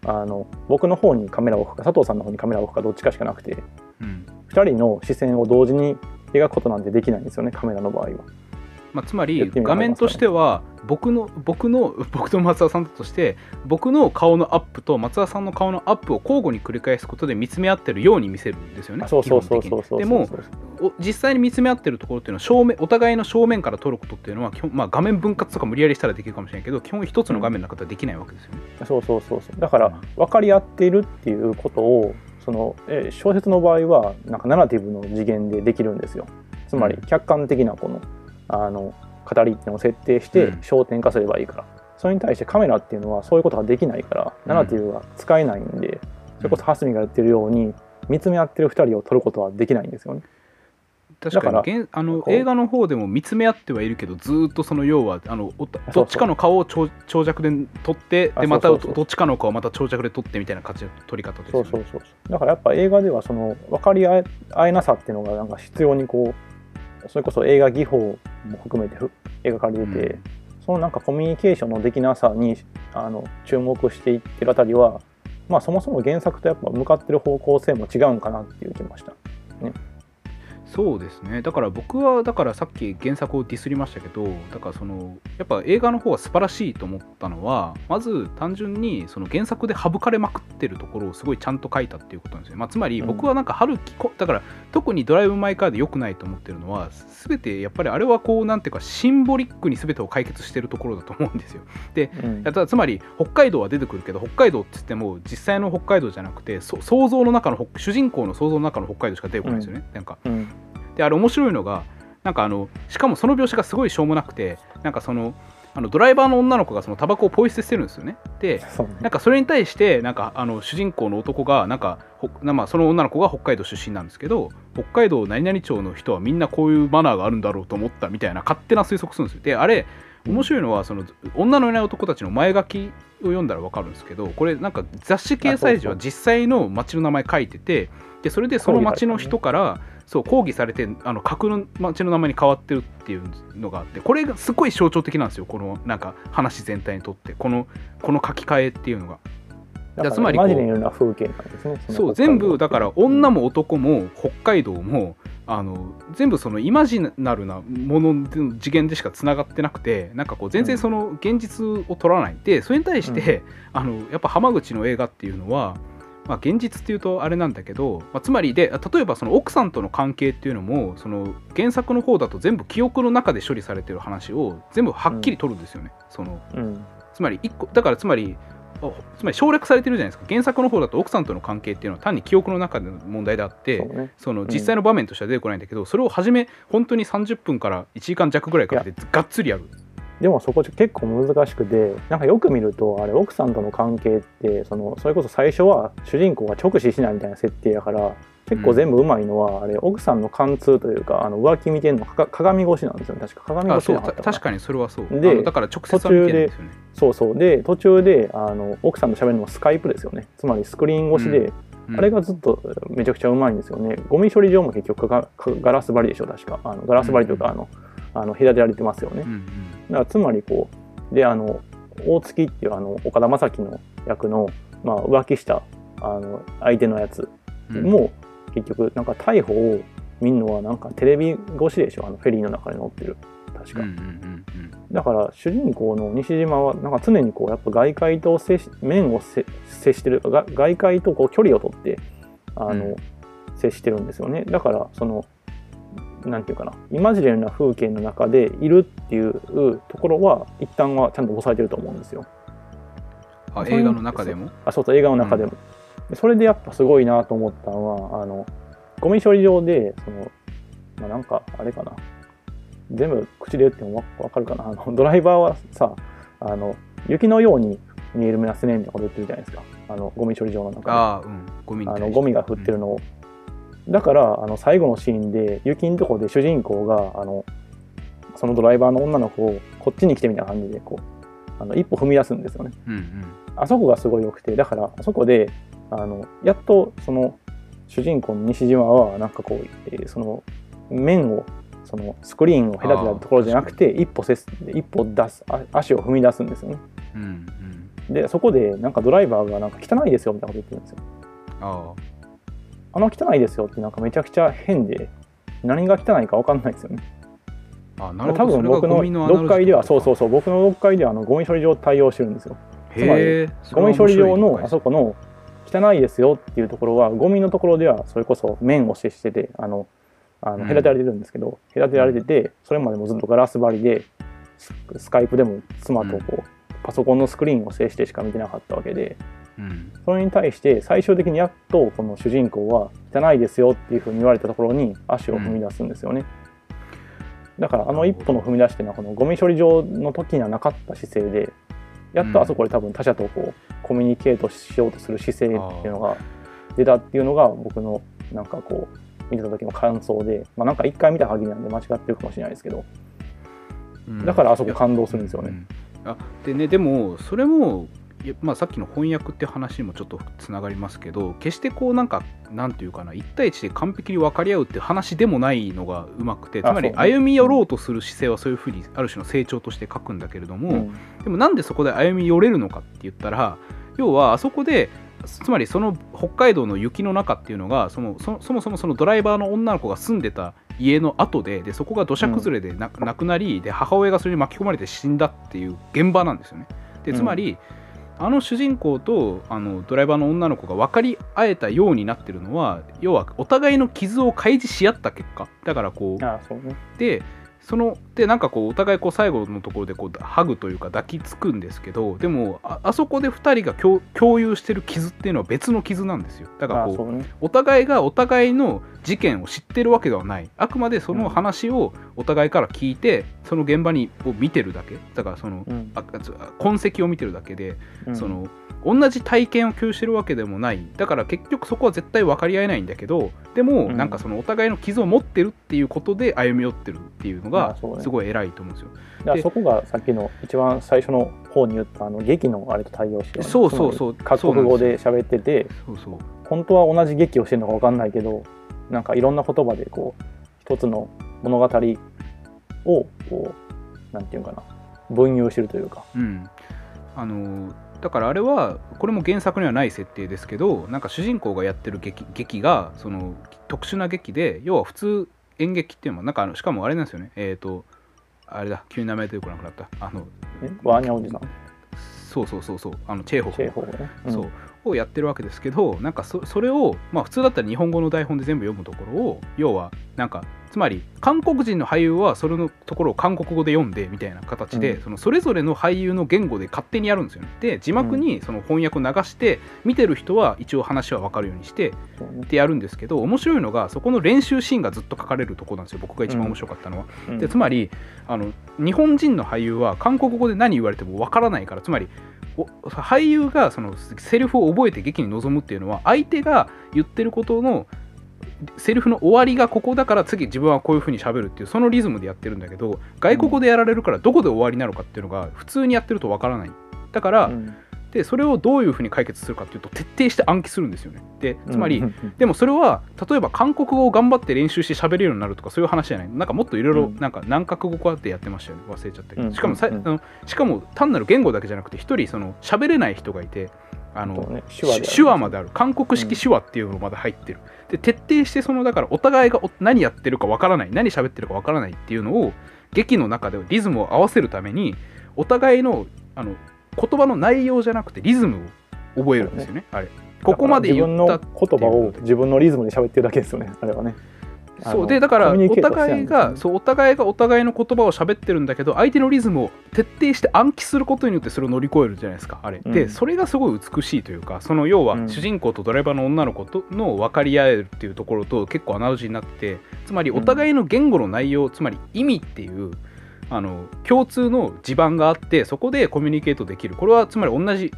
あの僕の方にカメラを置くか佐藤さんの方にカメラを置くかどっちかしかなくてうん。2人の視線を同時に描くことなんてできないんですよねカメラの場合は。まあ、つまやり画面としては僕の僕の *laughs* 僕と松田さんだとして僕の顔のアップと松田さんの顔のアップを交互に繰り返すことで見つめ合ってるように見せるんですよねあそうそうそう基そうでもお実際に見つめ合ってるところっていうのは正面お互いの正面から撮ることっていうのは基本、まあ、画面分割とか無理やりしたらできるかもしれないけど基本一つの画面の中ではできないわけですよね。そうそうそうそうだから分かり合っているっていうことをそのえ小説の場合はなんかナラティブの次元でできるんですよ。つまりうん客観的なこのあの語りっていうのを設定してうん焦点化すればいいから、それに対してカメラっていうのはそういうことができないから、ナラティブが使えないんでそれこそ蓮見が言ってるように見つめ合ってる2人を撮ることはできないんですよね。確かにだから現あの映画の方でも見つめ合ってはいるけどずーっとその要はあのどっちかの顔を長長尺で撮ってあでまたどっちかの顔をまた長尺で撮ってみたいな形の撮り方ですよね。そうそうそう。だからやっぱ映画ではその分かり合えなさっていうのがなんか必要にこうそれこそ映画技法も含めてふ描かれてて、そのなんかコミュニケーションのできなさにあの注目していってるあたりはまあそもそも原作とやっぱ向かってる方向性も違うんかなっていう気もした。そうですね。だから僕はだからさっき原作をディスりましたけどだからそのやっぱ映画の方は素晴らしいと思ったのはまず単純にその原作で省かれまくってるところをすごいちゃんと書いたっていうことなんですよ、まあ、つまりうん。僕はなんか春樹こだから特にドライブ・マイ・カーで良くないと思ってるのは全てやっぱりあれはこうなんていうかシンボリックに全てを解決してるところだと思うんですよ。うん。つまり北海道は出てくるけど北海道って言っても実際の北海道じゃなくてそ想像の中の北主人公の想像の中の北海道しか出てこないんですよね、なんかうんであれ面白いのがなんかあのしかもその描写がすごいしょうもなくてなんかそのあのドライバーの女の子がそのタバコをポイ捨てしてるんですよね。でなんかそれに対してなんかあの主人公の男がなんかほなまあその女の子が北海道出身なんですけど北海道何々町の人はみんなこういうマナーがあるんだろうと思ったみたいな勝手な推測するんですよ。であれ面白いのはその女のいない男たちの前書きを読んだら分かるんですけどこれなんか雑誌掲載時は実際の町の名前書いててでそれでその町の人からそう抗議されてあの架空の町の名前に変わってるっていうのがあってこれがすごい象徴的なんですよこのなんか話全体にとってこのこの書き換えっていうのが。だからつまりマジでいろんな風景なんですね。のそう全部だから女も、も男も北海道もあの全部そのイマジナルなものの次元でしかつながってなくてなんかこう全然その現実を取らない。でそれに対して、あのやっぱ浜口の映画っていうのは、まあ、現実っていうとあれなんだけど、まあ、つまりで例えばその奥さんとの関係っていうのもその原作の方だと全部記憶の中で処理されてる話を全部はっきり取るんですよね。そのうん。つまり一個だからつまりあつまり省略されてるじゃないですか。原作の方だと奥さんとの関係っていうのは単に記憶の中での問題であってね。そのん。実際の場面としては出てこないんだけど、それを初め本当に30分から1時間弱ぐらいかけてがっつりやる。でもそこ結構難しくてなんかよく見るとあれ奥さんとの関係ってそのそれこそ最初は主人公が直視しないみたいな設定やから結構全部うまいのは、あれ奥さんの貫通というかあの浮気見てんのか鏡越しなんですよ。ね確か鏡越しなか確かにそれはそう。あでのだから直接は見てないんですよね。そうそう。で途中であの奥さんと喋るのはスカイプですよね。つまりスクリーン越しで、うん。あれがずっとめちゃくちゃうまいんですよね。ゴミ処理場も結局がガラス張りでしょ確か。あのガラス張りというか、あのあの隔てられてますよね、うんうん。だからつまりこうであの大月っていうあの岡田将生の役の、まあ、浮気したあの相手のやつうん。も、結局なんか逮捕を見るのはなんかテレビ越しでしょ？あのフェリーの中で乗ってる。確か、うんうんうんだから主人公の西島はなんか常にこうやっぱ外界と接し面を接接してるが外界とこう距離を取ってあの、うん。接してるんですよね。だからそのなんていうかな。イマジナルな風景の中でいるっていうところは一旦はちゃんと抑えてると思うんですよ。あ映画の中でも？あそうそう映画の中でも、でそれでやっぱすごいなと思ったのはあのゴミ処理場でその、まあ、なんかあれかな。全部口で言ってもわわかるかな。あのドライバーはさあの雪のように見えるますねみたいなこと言ってるじゃないですか。あのゴミ処理場の中で。ああうん。ゴミにあのゴミが降ってるのを、だからあの最後のシーンで雪のところで主人公があのそのドライバーの女の子をこっちに来てみたいな感じでこうあの一歩踏み出すんですよね。うんうん。あそこがすごい良くてだからあそこであのやっとその主人公の西島はなんかこう、えーその面をそのスクリーンを隔てたところじゃなくて一歩せす一歩出すあ足を踏み出すんですよね。うんうん。でそこでなんかドライバーがなんか汚いですよみたいなこと言ってるんですよ。ああの汚いですよってなんかめちゃくちゃ変で何が汚いか分かんないですよねああなる多ほど。分僕の読解ではそうそううそう僕の読解ではあのゴミ処理場対応してるんですよ。つまりゴミ処理場のあこそこの汚いですよっていうところはゴミのところではそれこそ面を接しててあのあうん。の隔てられてるんですけど、隔てられててそれまでもずっとガラス張りでススカイプでも妻とこう、パソコンのスクリーンを接してしか見てなかったわけでうん。それに対して最終的にやっとこの主人公は汚いですよっていうふうに言われたところに足を踏み出すんですよね。だからあの一歩の踏み出しってのはこのゴミ処理場の時にはなかった姿勢でやっとあそこで多分他者とこうコミュニケートしようとする姿勢っていうのが出たっていうのが僕のなんかこう見た時の感想で、まあ、なんか一回見た限りなんで間違ってるかもしれないですけどうん。だからあそこ感動するんですよね。うん。あでねでもそれもまあ、さっきの翻訳って話にもちょっとつながりますけど決してこうなんかなんていうかな1対1で完璧に分かり合うって話でもないのがうまくてつまり歩み寄ろうとする姿勢はそういうふうにある種の成長として書くんだけれども、うん。でもなんでそこで歩み寄れるのかって言ったら要はあそこでつまりその北海道の雪の中っていうのがそのそそもそもそのドライバーの女の子が住んでた家の後ででそこが土砂崩れでな,、亡くなりで母親がそれに巻き込まれて死んだっていう現場なんですよね。でつまり、あの主人公とあのドライバーの女の子が分かり合えたようになってるのは要はお互いの傷を開示し合った結果。だからこうね。でそのでなんかこうお互いこう最後のところでこうハグというか抱きつくんですけどでもああそこで2人が共共有してる傷っていうのは別の傷なんですよ。だからこうね。お互いがお互いの事件を知ってるわけではない。あくまでその話をお互いから聞いてその現場にを見てるだけ。だからそのうん。痕跡を見てるだけでうん。その同じ体験を共有してるわけでもない。だから結局そこは絶対分かり合えないんだけどでもうん。なんかそのお互いの傷を持ってるっていうことで歩み寄ってるっていうのがすごい偉いと思うんですよ。だからそこがさっきの一番最初の方に言ったあの劇のあれと対応してるそうそうそう。各国語で喋っててそうそう。本当は同じ劇をしてるのか分かんないけどなんかいろんな言葉でこう一つの物語をこうなんていうかな。分有してるというか。うん、あのだからあれはこれも原作にはない設定ですけどなんか主人公がやってる劇劇がその特殊な劇で要は普通演劇っていうのはなんかしかもあれなんですよね。えっ、とあれだ急に名前出てこなくなった。あのえワーニャおじさん？そうそうそうそう。あのチェーホフチェーホーね、うん。そうをやってるわけですけどなんかそそれを、まあ、普通だったら日本語の台本で全部読むところを要はなんかつまり韓国人の俳優はそれのところを韓国語で読んでみたいな形で、うん。そのそれぞれの俳優の言語で勝手にやるんですよ。ね。で字幕にその翻訳を流して見てる人は一応話は分かるようにしてってやるんですけど面白いのがそこの練習シーンがずっと書かれるところなんですよ僕が一番面白かったのは。うん。でつまりあの日本人の俳優は韓国語で何言われてもわからないからつまりお俳優がそのセリフを覚えて劇に臨むっていうのは相手が言ってることのセリフの終わりがここだから次自分はこういう風に喋るっていうそのリズムでやってるんだけど外国語でやられるからどこで終わりなのかっていうのが普通にやってるとわからない。だから、うん。でそれをどういう風に解決するかっていうと徹底して暗記するんですよね。でつまり、うん。うんでもそれは例えば韓国語を頑張って練習して喋れるようになるとかそういう話じゃないなんかもっといろいろうん。なんか何カ国語かってやってましたよね忘れちゃったけど、うん。しかもさ、うん。あのしかも単なる言語だけじゃなくて一人その喋れない人がいてあの、ね。手話まである。韓国式手話っていうのまで入ってる、で徹底してそのだからお互いがお何やってるかわからない何喋ってるかわからないっていうのを劇の中でリズムを合わせるためにお互いのあの言葉の内容じゃなくてリズムを覚えるんですよね。あれ。ここまで言った自分の言葉を自分のリズムで喋ってるだけですよねあれはねそう。でだからお互いんですよねがそうお互いがお互いの言葉を喋ってるんだけど相手のリズムを徹底して暗記することによってそれを乗り越えるじゃないですかあれ、うん。でそれがすごい美しいというかその要はうん。主人公とドライバーの女の子との分かり合えるっていうところと結構アナロジーになっててつまりお互いの言語の内容、つまり意味っていうあの共通の地盤があってそこでコミュニケートできる。これはつまり同じ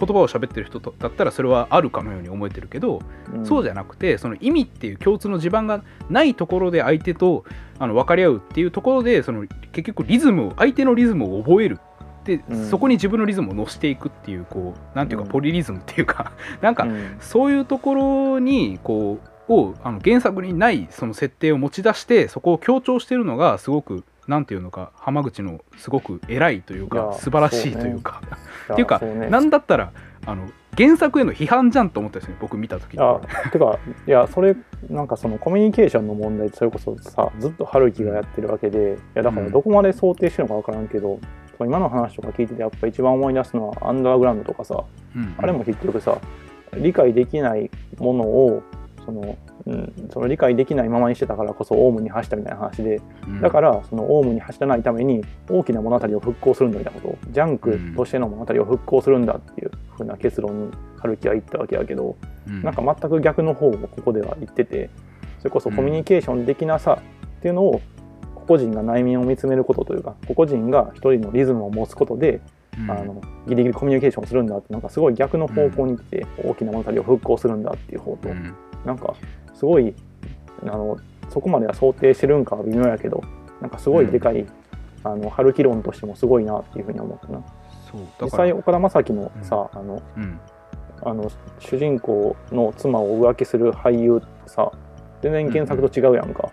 言葉を喋ってる人とだったらそれはあるかのように思えてるけど、そうじゃなくてその意味っていう共通の地盤がないところで相手とあの分かり合うっていうところでその結局リズムを相手のリズムを覚えるで、うん。そこに自分のリズムを乗せていくっていうこうなんていうかうん。ポリリズムっていうか、*laughs* なんかうん。そういうところにこうをあの原作にないその設定を持ち出してそこを強調してるのがすごくなんていうのか浜口のすごく偉いというかいや素晴らしいというか。*laughs* っていうかそね。なんだったらあの原作への批判じゃんと思ったんですね僕見た時に。あてかいやそれなんかそのコミュニケーションの問題それこそさずっと春樹がやってるわけでいやだからどこまで想定してるのか分からんけど、そう今の話とか聞いててやっぱ一番思い出すのはアンダーグラウンドとかさうん。あれも結局さ理解できないものをその,、うん、その理解できないままにしてたからこそオウムに走ったみたいな話で。うん。だからそのオウムに走らないために大きな物語を復興するんだみたいなこと。ジャンクとしての物語を復興するんだっていうふうな結論に春樹は言ったわけやけど、うん。なんか全く逆の方をここでは言っててそれこそコミュニケーション的なさっていうのを個々人が内面を見つめることというか個々人が一人のリズムを持つことで、うんあのギリギリコミュニケーションするんだってなんかすごい逆の方向に来て、大きな物語を復興するんだっていう方と、うん。なんかすごいあのそこまでは想定してるんかは微妙やけどなんかすごいでかい、あの春樹論としてもすごいなっていうふうに思ったな。実際岡田将生のさ、あのうん。あの主人公の妻を浮気する俳優さ全然原作と違うやんか、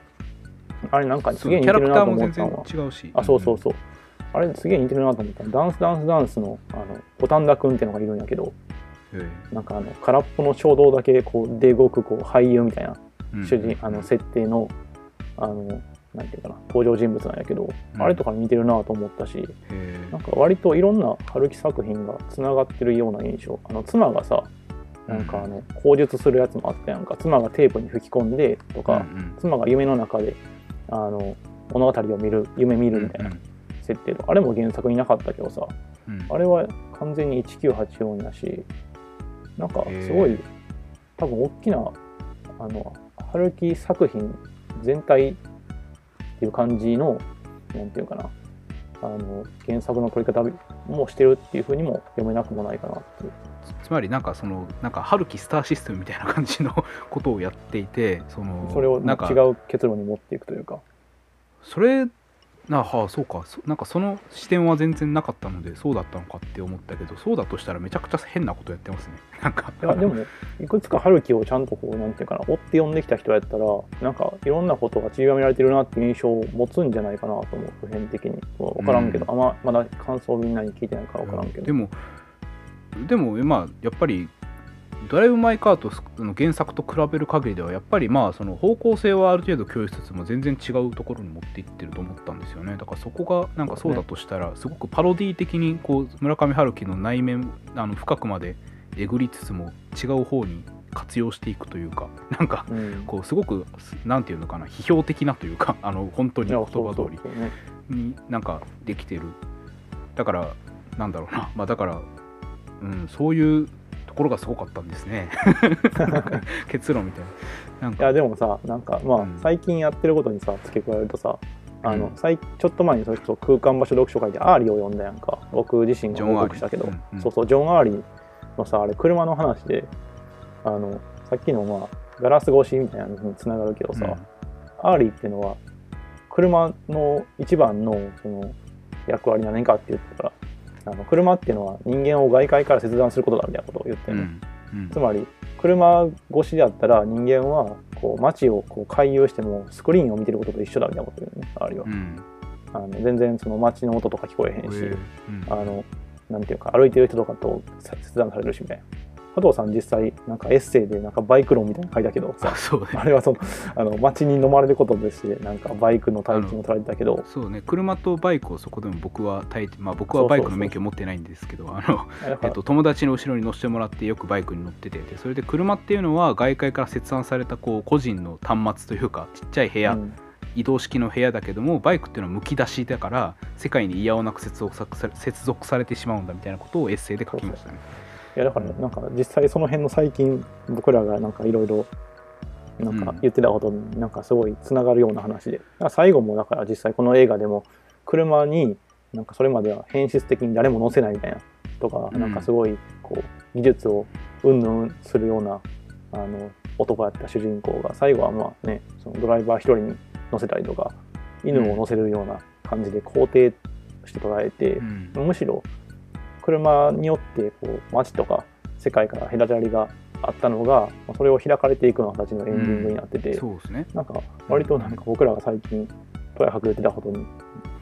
あれなんかすげえ似てるなとキャラクターも思ったのは違うし。あそうそうそうあれすげえ似てるなと思った。のダンスダンスダンスのあの五反田くんっていうのがいるんやけどなんかあの空っぽの衝動だけこうで動くこう俳優みたいなえ主人、あの設定のあのなんていうかな登場人物なんやけど、うん。あれとかに似てるなと思ったしなんか割といろんな春樹作品がつながってるような印象。あの妻がさなんかあの口述するやつもあったやんか。妻がテープに吹き込んでとか、妻が夢の中であの物語を見る夢見るみたいな設定とか、あれも原作になかったけどさうんうんあれは完全に1984やしなんかすごい多分大きなあの春樹作品全体っていう感じのなんていうかなあの原作の取り方もしてるっていうふうにも読めなくもないかなっていう。つまりなんかそのなんか春樹スターシステムみたいな感じのことをやっていてそのそれを違なんかう結論に持っていくというか。それなはあそうか。そなんかその視点は全然なかったのでそうだったのかって思ったけどそうだとしたらめちゃくちゃ変なことやってますね。*laughs* なんか。いやでもいくつか春樹をちゃんとこうなんていうかな追って読んできた人やったらなんかいろんなことが散りばめられてるなっていう印象を持つんじゃないかなと思う普遍的に。分からんけど、うん。あんままだ感想みんなに聞いてないから分からんけど、でもでもまあやっぱりドライブ・マイ・カーとの原作と比べる限りではやっぱりまあその方向性はある程度共有しつつも全然違うところに持っていってると思ったんですよね。だからそこがなんかそうだとしたらすごくパロディ的にこう村上春樹の内面あの深くまでえぐりつつも違う方に活用していくというか *laughs* なんかうん、こうすごくなんていうのかな批評的なというかあの本当に言葉通りになんかできてる。だからなんだろうな。まあだから、うん、そういうところがすごかったんですね。*laughs* 結論みたいな。なんか。いやでもさなんかまあ、うん。最近やってることにさ付け加えるとさあの、うん。最ちょっと前にそれこそ空間場所読書会でアーリーを読んだやんか。僕自身が報告したけど、そうそうジョン・アーリーのさあれ車の話であのさっきのまあガラス越しみたいなのにつながるけどさ、アーリーっていうのは車の一番のその役割何かって言ったらあの車っていうのは人間を外界から切断することだみたいなことを言ってるの、うん。うん。つまり車越しだったら人間はこう街をこう回遊してもスクリーンを見てることと一緒だみたいなこと言うね。あるいは。う、ん。あの全然その街の音とか聞こえへんし、うん。あのなんていうか歩いてる人とかとさ切断されるしみたいな加藤さん実際なんかエッセイでなんかバイク論みたいなの書いたけどさあそうね。あれはそのあの街に飲まれることとしてなんかバイクの大金を取られてたけど。そうね。車とバイクをそこでも僕はまあ僕はバイクの免許持ってないんですけどあのだからえっと、友達の後ろに乗せてもらってよくバイクに乗っててでそれで車っていうのは外界から切断されたこう個人の端末というかちっちゃい部屋、うん。移動式の部屋だけどもバイクっていうのはむき出しだから世界に嫌おなく接続さ接続されてしまうんだみたいなことをエッセイで書きましたね。いやだからねなんか実際その辺の最近僕らがなんかいろいろなんかうん。言ってたことになんかすごいつながるような話で、だから最後もだから実際この映画でも車になんかそれまでは変質的に誰も乗せないみたいなとか、うん。なんかすごいこう技術をうんぬんするようなあの男やった主人公が最後はまあねそのドライバー一人に乗せたりとか犬を乗せるような感じで肯定して捉えて、うん。むしろ車によってこう街とか世界から隔たりがあったのがまあそれを開かれていくような形のエンディングになってて、そうですね。なんか割となんか僕らが最近とやかく言ってたことに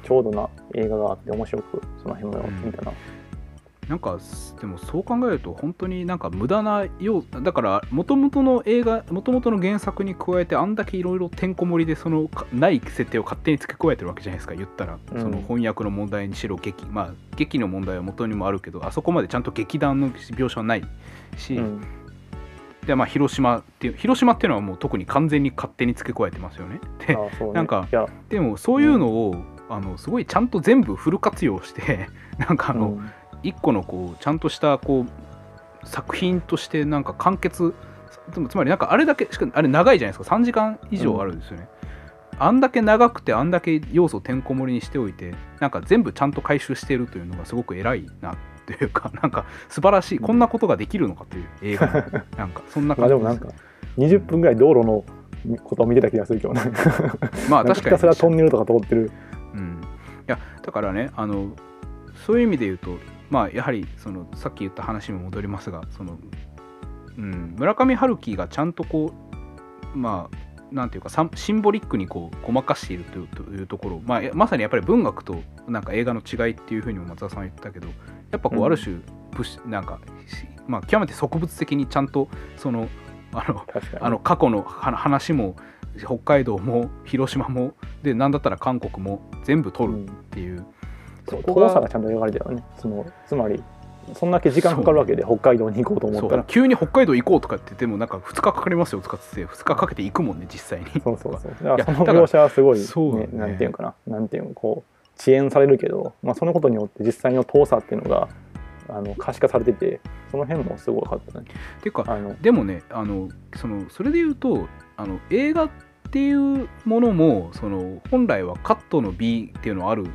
ちょうどな映画があって面白くその辺も見たな、なんかでもそう考えると本当になんか無駄な要だから元々の映画元々の原作に加えてあんだけいろいろてんこ盛りでそのかない設定を勝手に付け加えてるわけじゃないですか言ったら、うん。その翻訳の問題にしろ劇まあ劇の問題は元にもあるけどあそこまでちゃんと劇団の描写はないし、うん。でまあ広島っていう広島っていうのはもう特に完全に勝手に付け加えてますよね。でね。なんかでもそういうのを、あのすごいちゃんと全部フル活用して *laughs* なんかあの、うん一個のこうちゃんとしたこう作品としてなんか完結つまりなんかあれだけしかあれ長いじゃないですか。3時間以上あるんですよね、あんだけ長くてあんだけ要素てんこ盛りにしておいてなんか全部ちゃんと回収してるというのがすごく偉いなというか *laughs* なんか素晴らしいこんなことができるのかという映画。なんかそんな感じまあでもなんか20分ぐらい道路のことを見てた気がするけどね。まあ確かにひたすらトンネルとか通ってる。うん、いやだからねあのそういう意味で言うとまあやはりそのさっき言った話にも戻りますがその、うん、村上春樹がちゃんとこうまあなんていうかシンボリックにこうごまかしているというというところ、まあ、まさにやっぱり文学となんか映画の違いっていうふうにも松田さんは言ったけどやっぱこううん。ある種プッシュなんか、しまあ、極めて植物的にちゃんとそのあのあの過去のは話も北海道も広島もで何だったら韓国も全部取るっうんていう、そうそこが。がちゃんと描かれてるよね。そのつまりそんだけ時間かかるわけで北海道に行こうと思ったら。急に北海道行こうとかって言ってもなんか2日かかりますよとかって2日かけて行くもんね実際に。そうそうそう。だからその描写はすごい、ねね。なんていうのかな。なんていうのこう遅延されるけど、まあ、そのことによって実際の遠さっていうのがあの可視化されててその辺もすごかったね。っていうかでもねあのそのそれで言うとあの映画っていうものもその本来はカットの美っていうのはあるは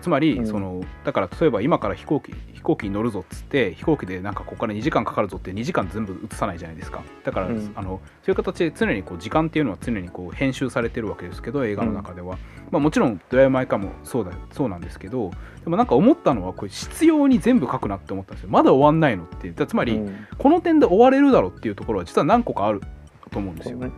つまり、うん。そのだから例えば今から飛行機飛行機に乗るぞっつって飛行機でなんかここから2時間かかるぞって2時間全部映さないじゃないですか。だから、うん。あのそういう形で常にこう時間っていうのは常にこう編集されてるわけですけど映画の中では、まあ、もちろん「ドライブ・マイ・カー」もそうだそうなんですけどでもなんか思ったのはこれ必要に全部書くなって思ったんですよ。まだ終わんないのって。だつまり、うん。この点で終われるだろうっていうところは実は何個かあると思うんですよ。ね。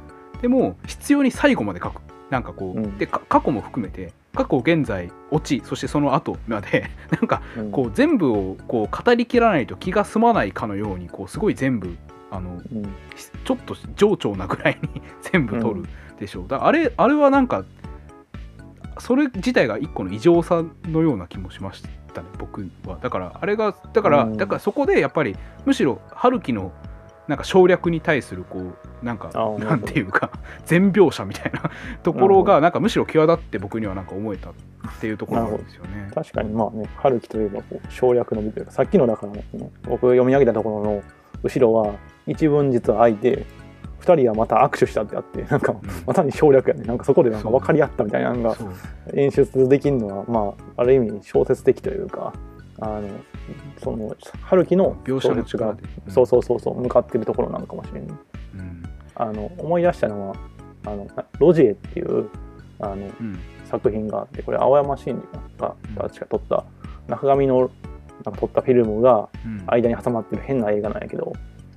でも必要に最後まで書く。なんかこう、うん。でか過去も含めて過去現在オチそしてその後まで *laughs* なんかうん。こう全部をこう語りきらないと気が済まないかのようにこうすごい全部あのうん。ちょっと情緒なぐらいに *laughs* 全部取るでしょう、だあれあれはなんかそれ自体が一個の異常さのような気もしましたね僕は。だからあれがだから、うん。だからそこでやっぱりむしろ春樹のなんか省略に対するこうなんかあなんていうか *laughs* 全描写みたいな *laughs* ところがなんかむしろ際立って僕にはなんか思えたっていうところがあるんですよね。確かにまあね春樹といえばこう省略の美というかさっきのだからね僕読み上げたところの後ろは一文実は空いて2人はまた握手したってあってなんかうん。まさに省略やね。なんかそこでなんか分かり合ったみたいなのが演出できるのはまあある意味小説的というかあのその春樹の描写の力で、そうそうそうそう向かってるところなのかもしれないうんあの思い出したのはあのロジエっていうあのうん。作品があってこれ青山真司がうん。確か撮った中上のなんか撮ったフィルムがうん。間に挟まってる変な映画なんやけど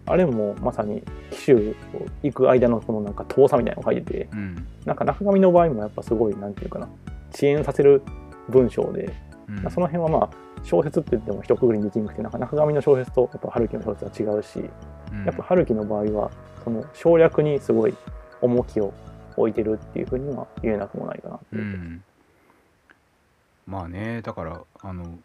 あれもまさに紀州を行く間のこのなんか遠さみたいなのを書いててうん。なんか中上の場合もやっぱすごいなんていうかな遅延させる文章で、うん。その辺はまあ小説って言っても一括りにできなくてなんか中上の小説とやっぱ春樹の小説は違うしうん。やっぱ春樹の場合はその省略にすごい重きを置いてるっていうふうには言えなくもないかなっていう。うん、まあねだからあの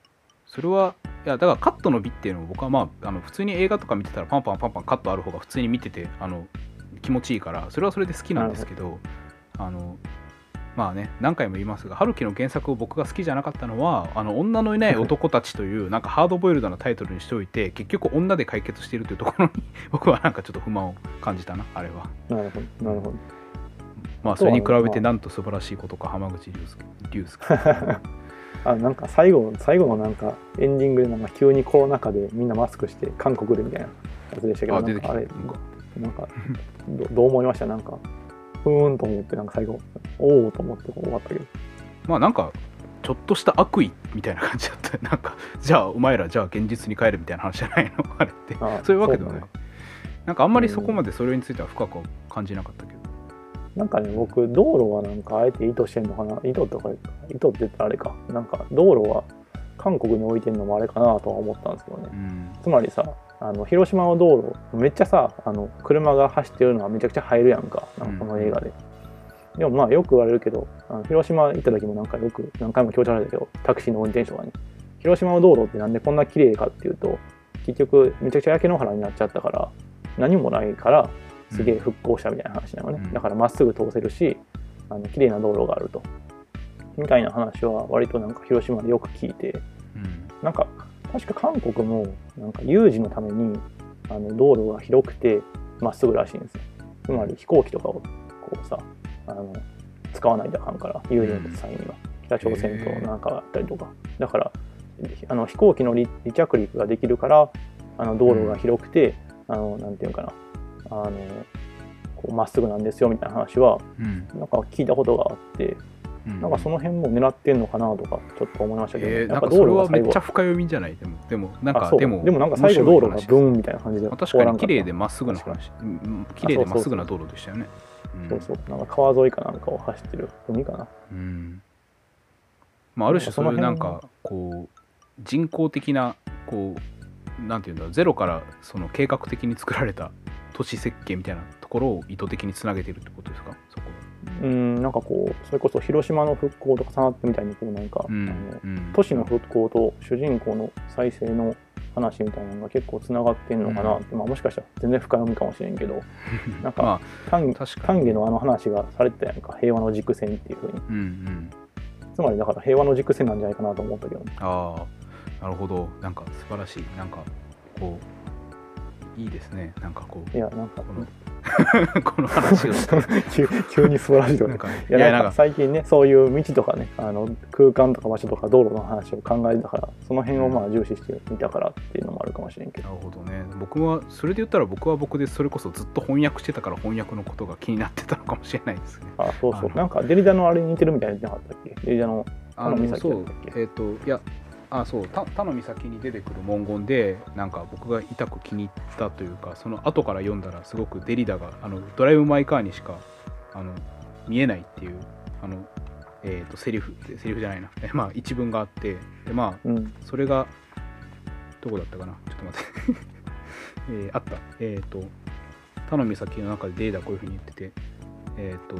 それはいやだからカットの美っていうのを僕はまああの普通に映画とか見てたらパンパンパンパンカットある方が普通に見ててあの気持ちいいからそれはそれで好きなんですけどあのまあね何回も言いますが春樹の原作を僕が好きじゃなかったのは「あの女のいない *laughs* 男たち」というなんかハードボイルドなタイトルにしておいて結局女で解決しているというところに *laughs* 僕はなんかちょっと不満を感じたなあれは。なるほどなるほど。まあそれに比べてなんと素晴らしいことか浜口竜介 *laughs* あなんか最後最後のなんかエンディングでなんか急にコロナ禍でみんなマスクして韓国でみたいなやつでしたけどあれなんかどどう思いました？なんかふーんと思ってなんか最後おおと思って終わったけど。まあなんかちょっとした悪意みたいな感じだった。*laughs* なんかじゃあお前らじゃあ現実に帰るみたいな話じゃないの？*laughs* あれって。あそういうわけではない。なんかあんまりそこまでそれについては深くは感じなかったけど。なんかね僕道路はなんかあえて意図してんのかな？意図とか意図って言ったらあれか。なんか道路は韓国に置いてんのもあれかなとは思ったんですけどね。うん。つまりさあの広島の道路めっちゃさあの車が走ってるのはめちゃくちゃ入るやんか。なんかこの映画で、でもまあよく言われるけどあの広島行った時もなんかよく何回も強調されたけどタクシーの運転手とかに広島の道路ってなんでこんな綺麗かっていうと結局めちゃくちゃ焼け野原になっちゃったから何もないからすげえ復興したみたいな話なのね、うん。だからまっすぐ通せるしあの綺麗な道路があると。みたいな話は割となんか広島でよく聞いてうん。なんか確か韓国もなんか有事のためにあの道路が広くてまっすぐらしいんですよ。つまり飛行機とかをこうさあの使わないとあかんから有事の際には、北朝鮮となんかあったりとか。だからあの飛行機の離離着陸ができるからあの道路が広くて、あのなんていうのかな。あのまっすぐなんですよみたいな話はうん。なんか聞いたことがあってうん。なんかその辺も狙ってんのかなとかちょっと思いましたけど、えー、なんかそれはめ道路が最後っちゃ深読みじゃない？でもでもなんかでもでもなんか最後道路がブーンみたいな感じでまあ確かに綺麗でまっすぐな話うんうん綺麗でまっすぐな道路でしたよね。うん。そうそう。なんか川沿いかなんかを走ってる海かな。うん。まあ、ある種そういうなんかこう人工的なこうなんていうんだゼロからその計画的に作られた都市設計みたいなところを意図的につなげてるってことですか？うんなんかこうそれこそ広島の復興と重なってみたいにこうなんか、うんあのうん。都市の復興と主人公の再生の話みたいなのが結構つながってんのかなって、まあ、もしかしたら全然深読みかもしれんけど *laughs* なんかま丹あ丹下のあの話がされてたやんか平和の軸線っていうふうに。うんうん。つまりだから平和の軸線なんじゃないかなと思ったけど。ねああなるほど。なんか素晴らしい。なんかこういいですね。なんかこういやなんかこの *laughs* この話を。急 *laughs* 急に素晴らしいとかいいやなんか。最近ねそういう道とかねあの空間とか場所とか道路の話を考えてたからその辺をまあ重視してみたからっていうのもあるかもしれんけど。なるほどね。僕はそれで言ったら僕は僕でそれこそずっと翻訳してたから翻訳のことが気になってたのかもしれないですね。あそうそう。なんかデリダのあれに似てるみたいな言ってなかったっけ？デリダのあのそうえっ、といやあそうた他の岬に出てくる文言でなんか僕が痛く気に入ったというかその後から読んだらすごくデリダがあのドライブ・マイ・カーにしかあの見えないっていうあの、えー、とセリフセリフじゃないな。えまあ一文があってでまあうん。それがどこだったかな？ちょっと待って、*laughs* えーあった。えっ、と他の岬の中でデリダはこういうふうに言っててえっ、と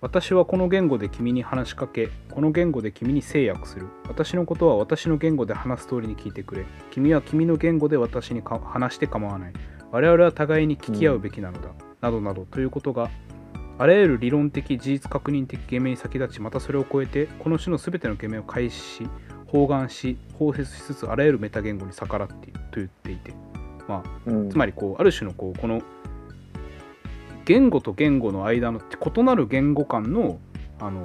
私はこの言語で君に話しかけ、この言語で君に制約する。私のことは私の言語で話す通りに聞いてくれ。君は君の言語で私にか話して構わない。我々は互いに聞き合うべきなのだ。などなどということが、あらゆる理論的、事実確認的芸名に先立ち、またそれを超えて、この種の全ての芸名を開始し、包含し、包摂しつつ、あらゆるメタ言語に逆らっていると言っていて、まあ、うんつまりこうある種のこうこの言語と言語の間の異なる言語間のあの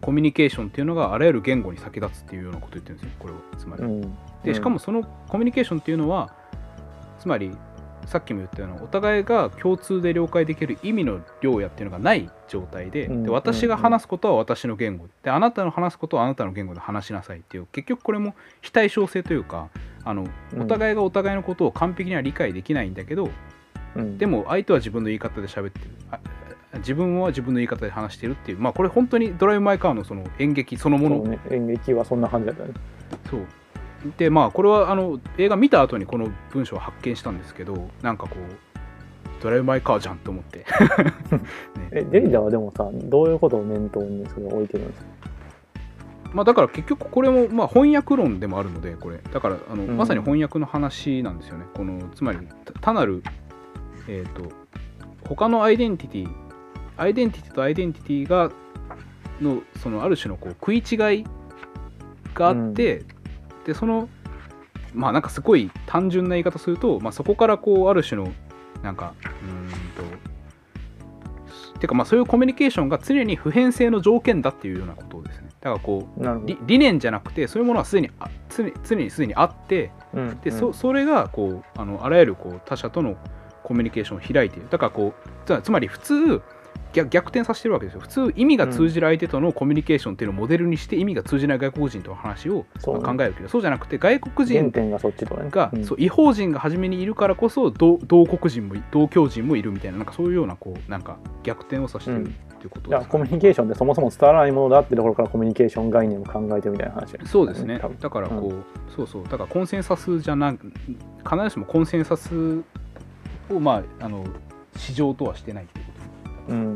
コミュニケーションっていうのがあらゆる言語に先立つっていうようなことを言ってるんですよこれはつまり。うん。でしかもそのコミュニケーションっていうのはつまりさっきも言ったようなお互いが共通で了解できる意味の量やっていうのがない状態で,、うん。で私が話すことは私の言語。であなたの話すことはあなたの言語で話しなさいっていう結局これも非対称性というかあのうん。お互いがお互いのことを完璧には理解できないんだけど、うん。でも相手は自分の言い方で喋ってる。あ自分は自分の言い方で話してるっていう。まあこれ本当にドライブ・マイ・カーのその演劇そのもの。ね。演劇はそんな感じだったね。そう。でまあこれはあの映画見た後にこの文章を発見したんですけどなんかこうドライブ・マイ・カーじゃんと思って、ねえデリダはでもさどういうことを念頭にそれを置いてるんですかまあだから結局これもまあ翻訳論でもあるのでこれだからあの、うんまさに翻訳の話なんですよねこのつまりた単なるえっ、と他のアイデンティティアイデンティティとアイデンティティがのそのある種のこう食い違いがあって、でそのまあなんかすごい単純な言い方すると、まあ、そこからこうある種のなんかうーんとてかまあそういうコミュニケーションが常に普遍性の条件だっていうようなことですね。だからこう理理念じゃなくてそういうものはすでにあ常に常にすでにあってうんで、うん。そそれがこうあのあらゆるこう他者とのコミュニケーションを開いている。だからこうつまり普通逆逆転させてるわけですよ。普通意味が通じる相手とのコミュニケーションっていうのをモデルにして意味が通じない外国人との話を考えるけどそうじゃなくて外国人が違法人が初めにいるからこそ同同国人もい同郷人もいるみたいななんかそういうようなこうなんか逆転をさせてるうん。っていうことコミュニケーションってそもそも伝わらないものだってところからコミュニケーション概念を考えてるみたいな話だよそうですね。だからこう、うそうそう。だからコンセンサスじゃな必ずしもコンセンサスをまああの市場とはしてないっていうこと。うん。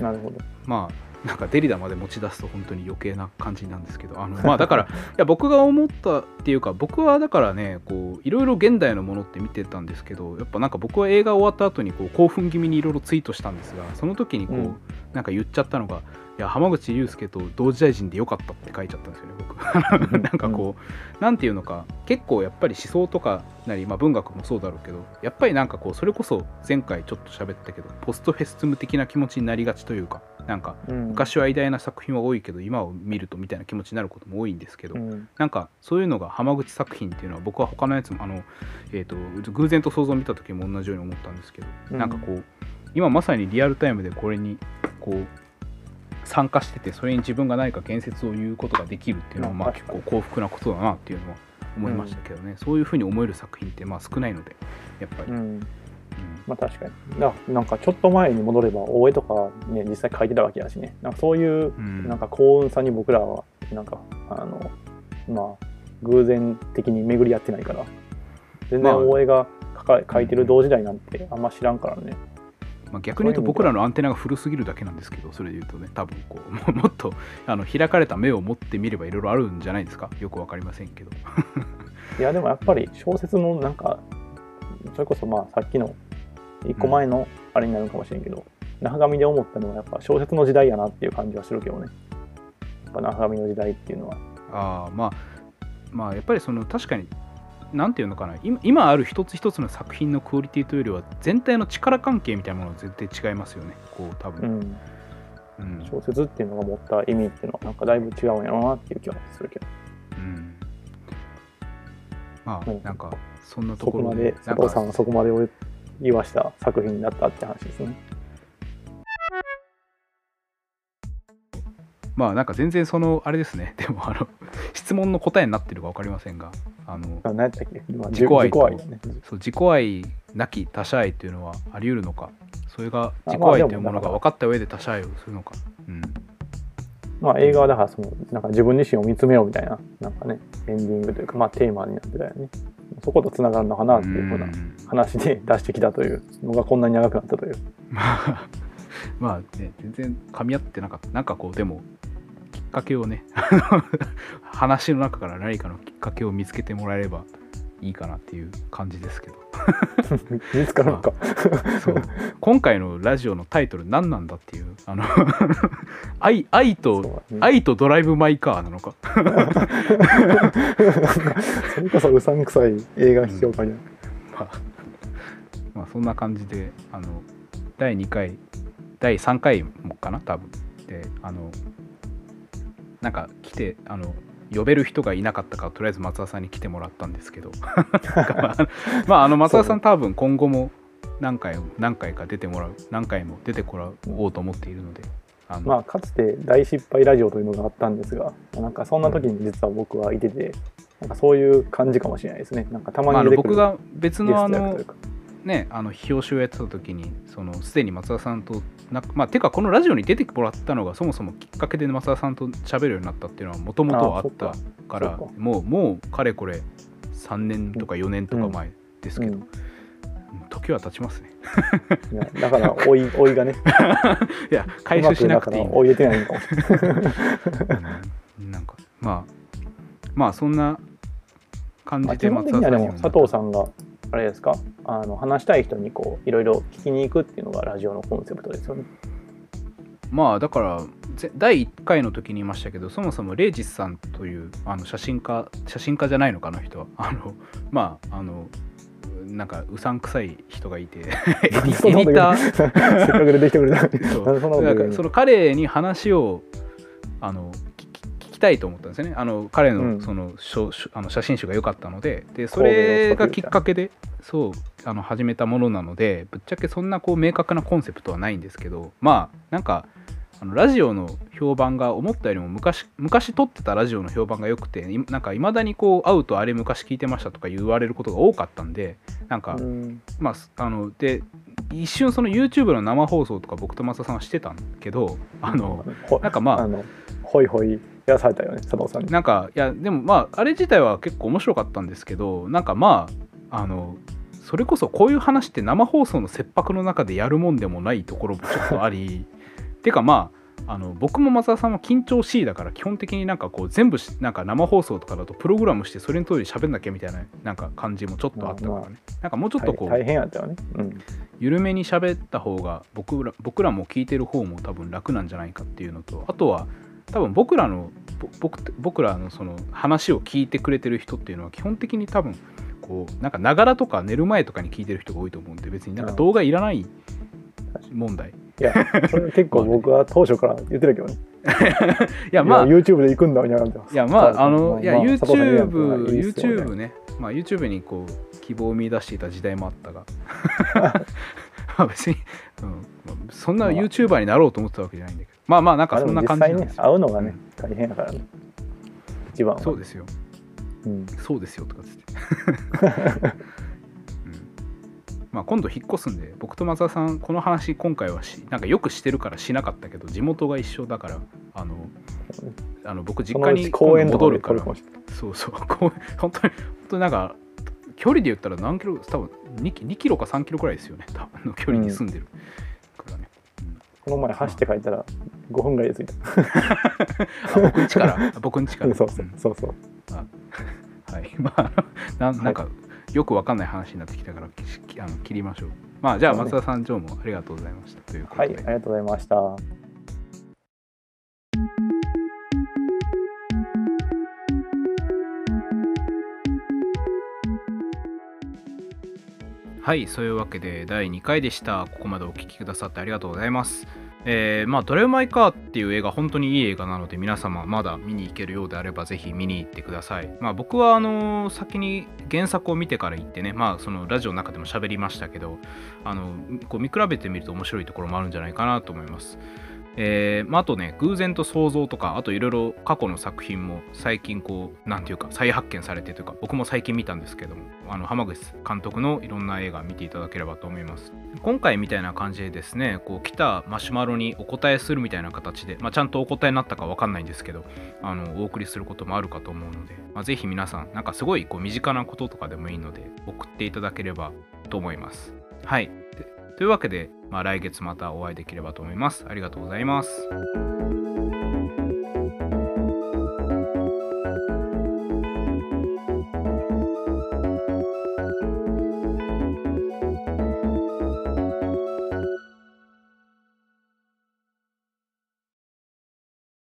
なるほど。まあなんかデリダまで持ち出すと本当に余計な感じなんですけど。あの *laughs* まあだからいや僕が思ったっていうか僕はだからねこういろいろ現代のものって見てたんですけどやっぱなんか僕は映画終わった後にこう興奮気味にいろいろツイートしたんですがその時にこう、うん。なんか言っちゃったのが「いや浜口竜介と同時代人でよかった」って書いちゃったんですよね僕。*laughs* なんかこう、なんていうのか結構やっぱり思想とかなり、まあ、文学もそうだろうけどやっぱりなんかこうそれこそ前回ちょっと喋ったけどポストフェスティム的な気持ちになりがちというかなんかうん、昔は偉大な作品は多いけど今を見るとみたいな気持ちになることも多いんですけど、うん。なんかそういうのが浜口作品っていうのは僕は他のやつもあの、えー、と偶然と想像を見た時も同じように思ったんですけど、うん。なんかこう今まさにリアルタイムでこれにこう参加しててそれに自分が何か言説を言うことができるっていうのはまあ結構幸福なことだなっていうのは思いましたけどね、そういうふうに思える作品ってまあ少ないのでやっぱり、うん。うん。まあ確かに。ななんかちょっと前に戻れば大江とかね実際書いてたわけだしね。なんかそういううん。なんか幸運さに僕らはなんかあのまあ偶然的に巡り合ってないから全然まあ。大江が書か書いてる同時代なんてあんま知らんからね、まあ、逆に言うと僕らのアンテナが古すぎるだけなんですけどそれで言うとね多分こう *laughs* ももっとあの開かれた目を持ってみればいろいろあるんじゃないですか？よくわかりませんけど。*laughs* いやでもやっぱり小説のなんかそれこそまあさっきの一個前のあれになるかもしれんけど、中上で思ったのはやっぱ小説の時代やなっていう感じはするけどね。やっぱ中上の時代っていうのは。ああまあまあやっぱりその確かになんていうのかな今今ある一つ一つの作品のクオリティというよりは全体の力関係みたいなものは絶対違いますよね。こう多う分、ん。うん。小説っていうのが持った意味っていうのはなんかだいぶ違うんやろうなっていう気はするけど。うんまあうん。なんかそんなとそこまでころで佐藤さんはそこまでを言わした。作品だったって話ですねまあなんか全然そのあれですね。*laughs* でもあの質問の答えになってるか分かりませんがあのあ何やったっけ？今自己愛。とそう自己愛なき他者愛っていうのはあり得るのか。それが自己愛というものが分かった上で他者愛をするのか、うん、まあ映画はだからそのなんか自分自身を見つめようみたいななんかねエンディングというかまあテーマになってたよね。そことつながるのかなっていうふうなうん。話で出してきたというのがこんなに長くなったという。*laughs* まあまあね全然噛み合ってなかった。なんかこうでもきっかけをね *laughs* 話の中から何かのきっかけを見つけてもらえればいいかなっていう感じですけど。*laughs* 見つかるのか。*laughs* そう。今回のラジオのタイトル何なんだっていうあの愛愛とね。愛とドライブ・マイ・カーなのか？それこそうさんくさい映画評価に。まあ、まあそんな感じであの第2回第3回もかな？多分。であのなんか来てあの呼べる人がいなかったからとりあえず松田さんに来てもらったんですけど。*laughs* まあまああの松田さん多分今後も何回何回か出てもらう何回も出てこらおうと思っているので。あの、まあかつて大失敗ラジオというのがあったんですがなんかそんな時に実は僕はいててなんかそういう感じかもしれないですね。なんかたまに僕が別ゲのあのね、あの表紙をやってた時にそのすでに松田さんとなまあてかこのラジオに出てもらったのがそもそもきっかけで松田さんと喋るようになったっていうのはもともとはあったあか。らもうもうかれこれ3年とか4年とか前ですけど、うん。時は経ちますね。だから *laughs* 老い老いがね。いや回収しなくていいいえてないなんかまあまあそんな感まあじで松田さん佐藤さんがあれですか？あの話したい人にこういろいろ聞きに行くっていうのがラジオのコンセプトですよね。まあだからぜ第1回の時に言いましたけどそもそもレイジスさんというあの写真家写真家じゃないのかあの人。はあのまああのなんかうさんくさい人がいてエディター。せっかく出てきてくれたその彼に話をあのたいと思ったんですよね。あの彼うん。のその,あの写真集が良かったので。でそれがきっかけでそうあの始めたものなのでぶっちゃけそんなこう明確なコンセプトはないんですけどまあなんかあのラジオの評判が思ったよりも昔昔撮ってたラジオの評判が良くていなんかいまだにこう会うとあれ昔聞いてましたとか言われることが多かったんでなんか、うん。まあ、あので一瞬その YouTube の生放送とか僕と松田さんはしてたんだけどあのほなんかまああのホイホイやらされたよね佐藤さんに。なんかいやでもまああれ自体は結構面白かったんですけどなんかまああのそれこそこういう話って生放送の切迫の中でやるもんでもないところもちょっとあり *laughs* てかまああの僕も松田さんも緊張しいだから基本的になんかこう全部しなんか生放送とかだとプログラムしてそれに通り喋んなきゃみたいななんか感じもちょっとあったからね、まあまなんかもうちょっとこう大大変やったよね。うん緩めに喋った方が僕ら僕らも聞いてる方も多分楽なんじゃないかっていうのとあとは多分僕らのぼ僕僕らのその話を聞いてくれてる人っていうのは基本的に多分こうなんかながらとか寝る前とかに聞いてる人が多いと思うんで別になんか動画いらない問題。いや、それ結構 *laughs* 僕は当初から言ってたけどね。*laughs* いやまあいや YouTube で行くんだみたいな感じいやまああのいやまあいいっすよね。YouTube ね。まあ YouTube にこう希望を見出していた時代もあったが。*laughs* まあ別に、うん。まあそんなまあ YouTuber になろうと思ってたわけじゃないんだけどまあまあなんかそんな感じですよ。会うのがね、大変だからね。一番は。そうですよ。うん。そうですよとかつって、うん。まあ、今度引っ越すんで僕と松田さんこの話今回はしなんかよくしてるからしなかったけど地元が一緒だからあのあの僕実家に戻るから。そうそう。本当に本当になんか距離で言ったら何キロ多分 2, 2キロか3キロくらいですよね。多分の距離に住んでるからね、この前走って帰ったら5分ぐらいで着い *laughs* あ僕ん家からあ僕ん家かた。らそうそうそうそう。*laughs* はい、まあ *laughs* ななんか、よくわかんない話になってきたからききあの切りましょう。まあじゃあそうね松田さん、ジョーもありがとうございましたということはい、で、ありがとうございました。はい、そういうわけで第2回でした。ここまでお聞きくださってありがとうございます。えーまあ、ドラ・マイ・カーっていう映画、本当にいい映画なので、皆様、まだ見に行けるようであれば、ぜひ見に行ってください。まあ、僕は、あのー先に原作を見てから行ってね、まあ、そのラジオの中でも喋りましたけど、あのこう見比べてみると面白いところもあるんじゃないかなと思います。えーまあ、あとね、偶然と想像とか、あといろいろ過去の作品も最近こう、なんていうか、再発見されてというか、僕も最近見たんですけども、あの浜口監督のいろんな映画見ていただければと思います。今回みたいな感じでですね、こう来たマシュマロにお答えするみたいな形で、まあ、ちゃんとお答えになったかわかんないんですけど、あのお送りすることもあるかと思うので、まあ、ぜひ皆さん、なんかすごいこう身近なこととかでもいいので、送っていただければと思います。はい。というわけで、まあ、来月またお会いできればと思います。ありがとうございます。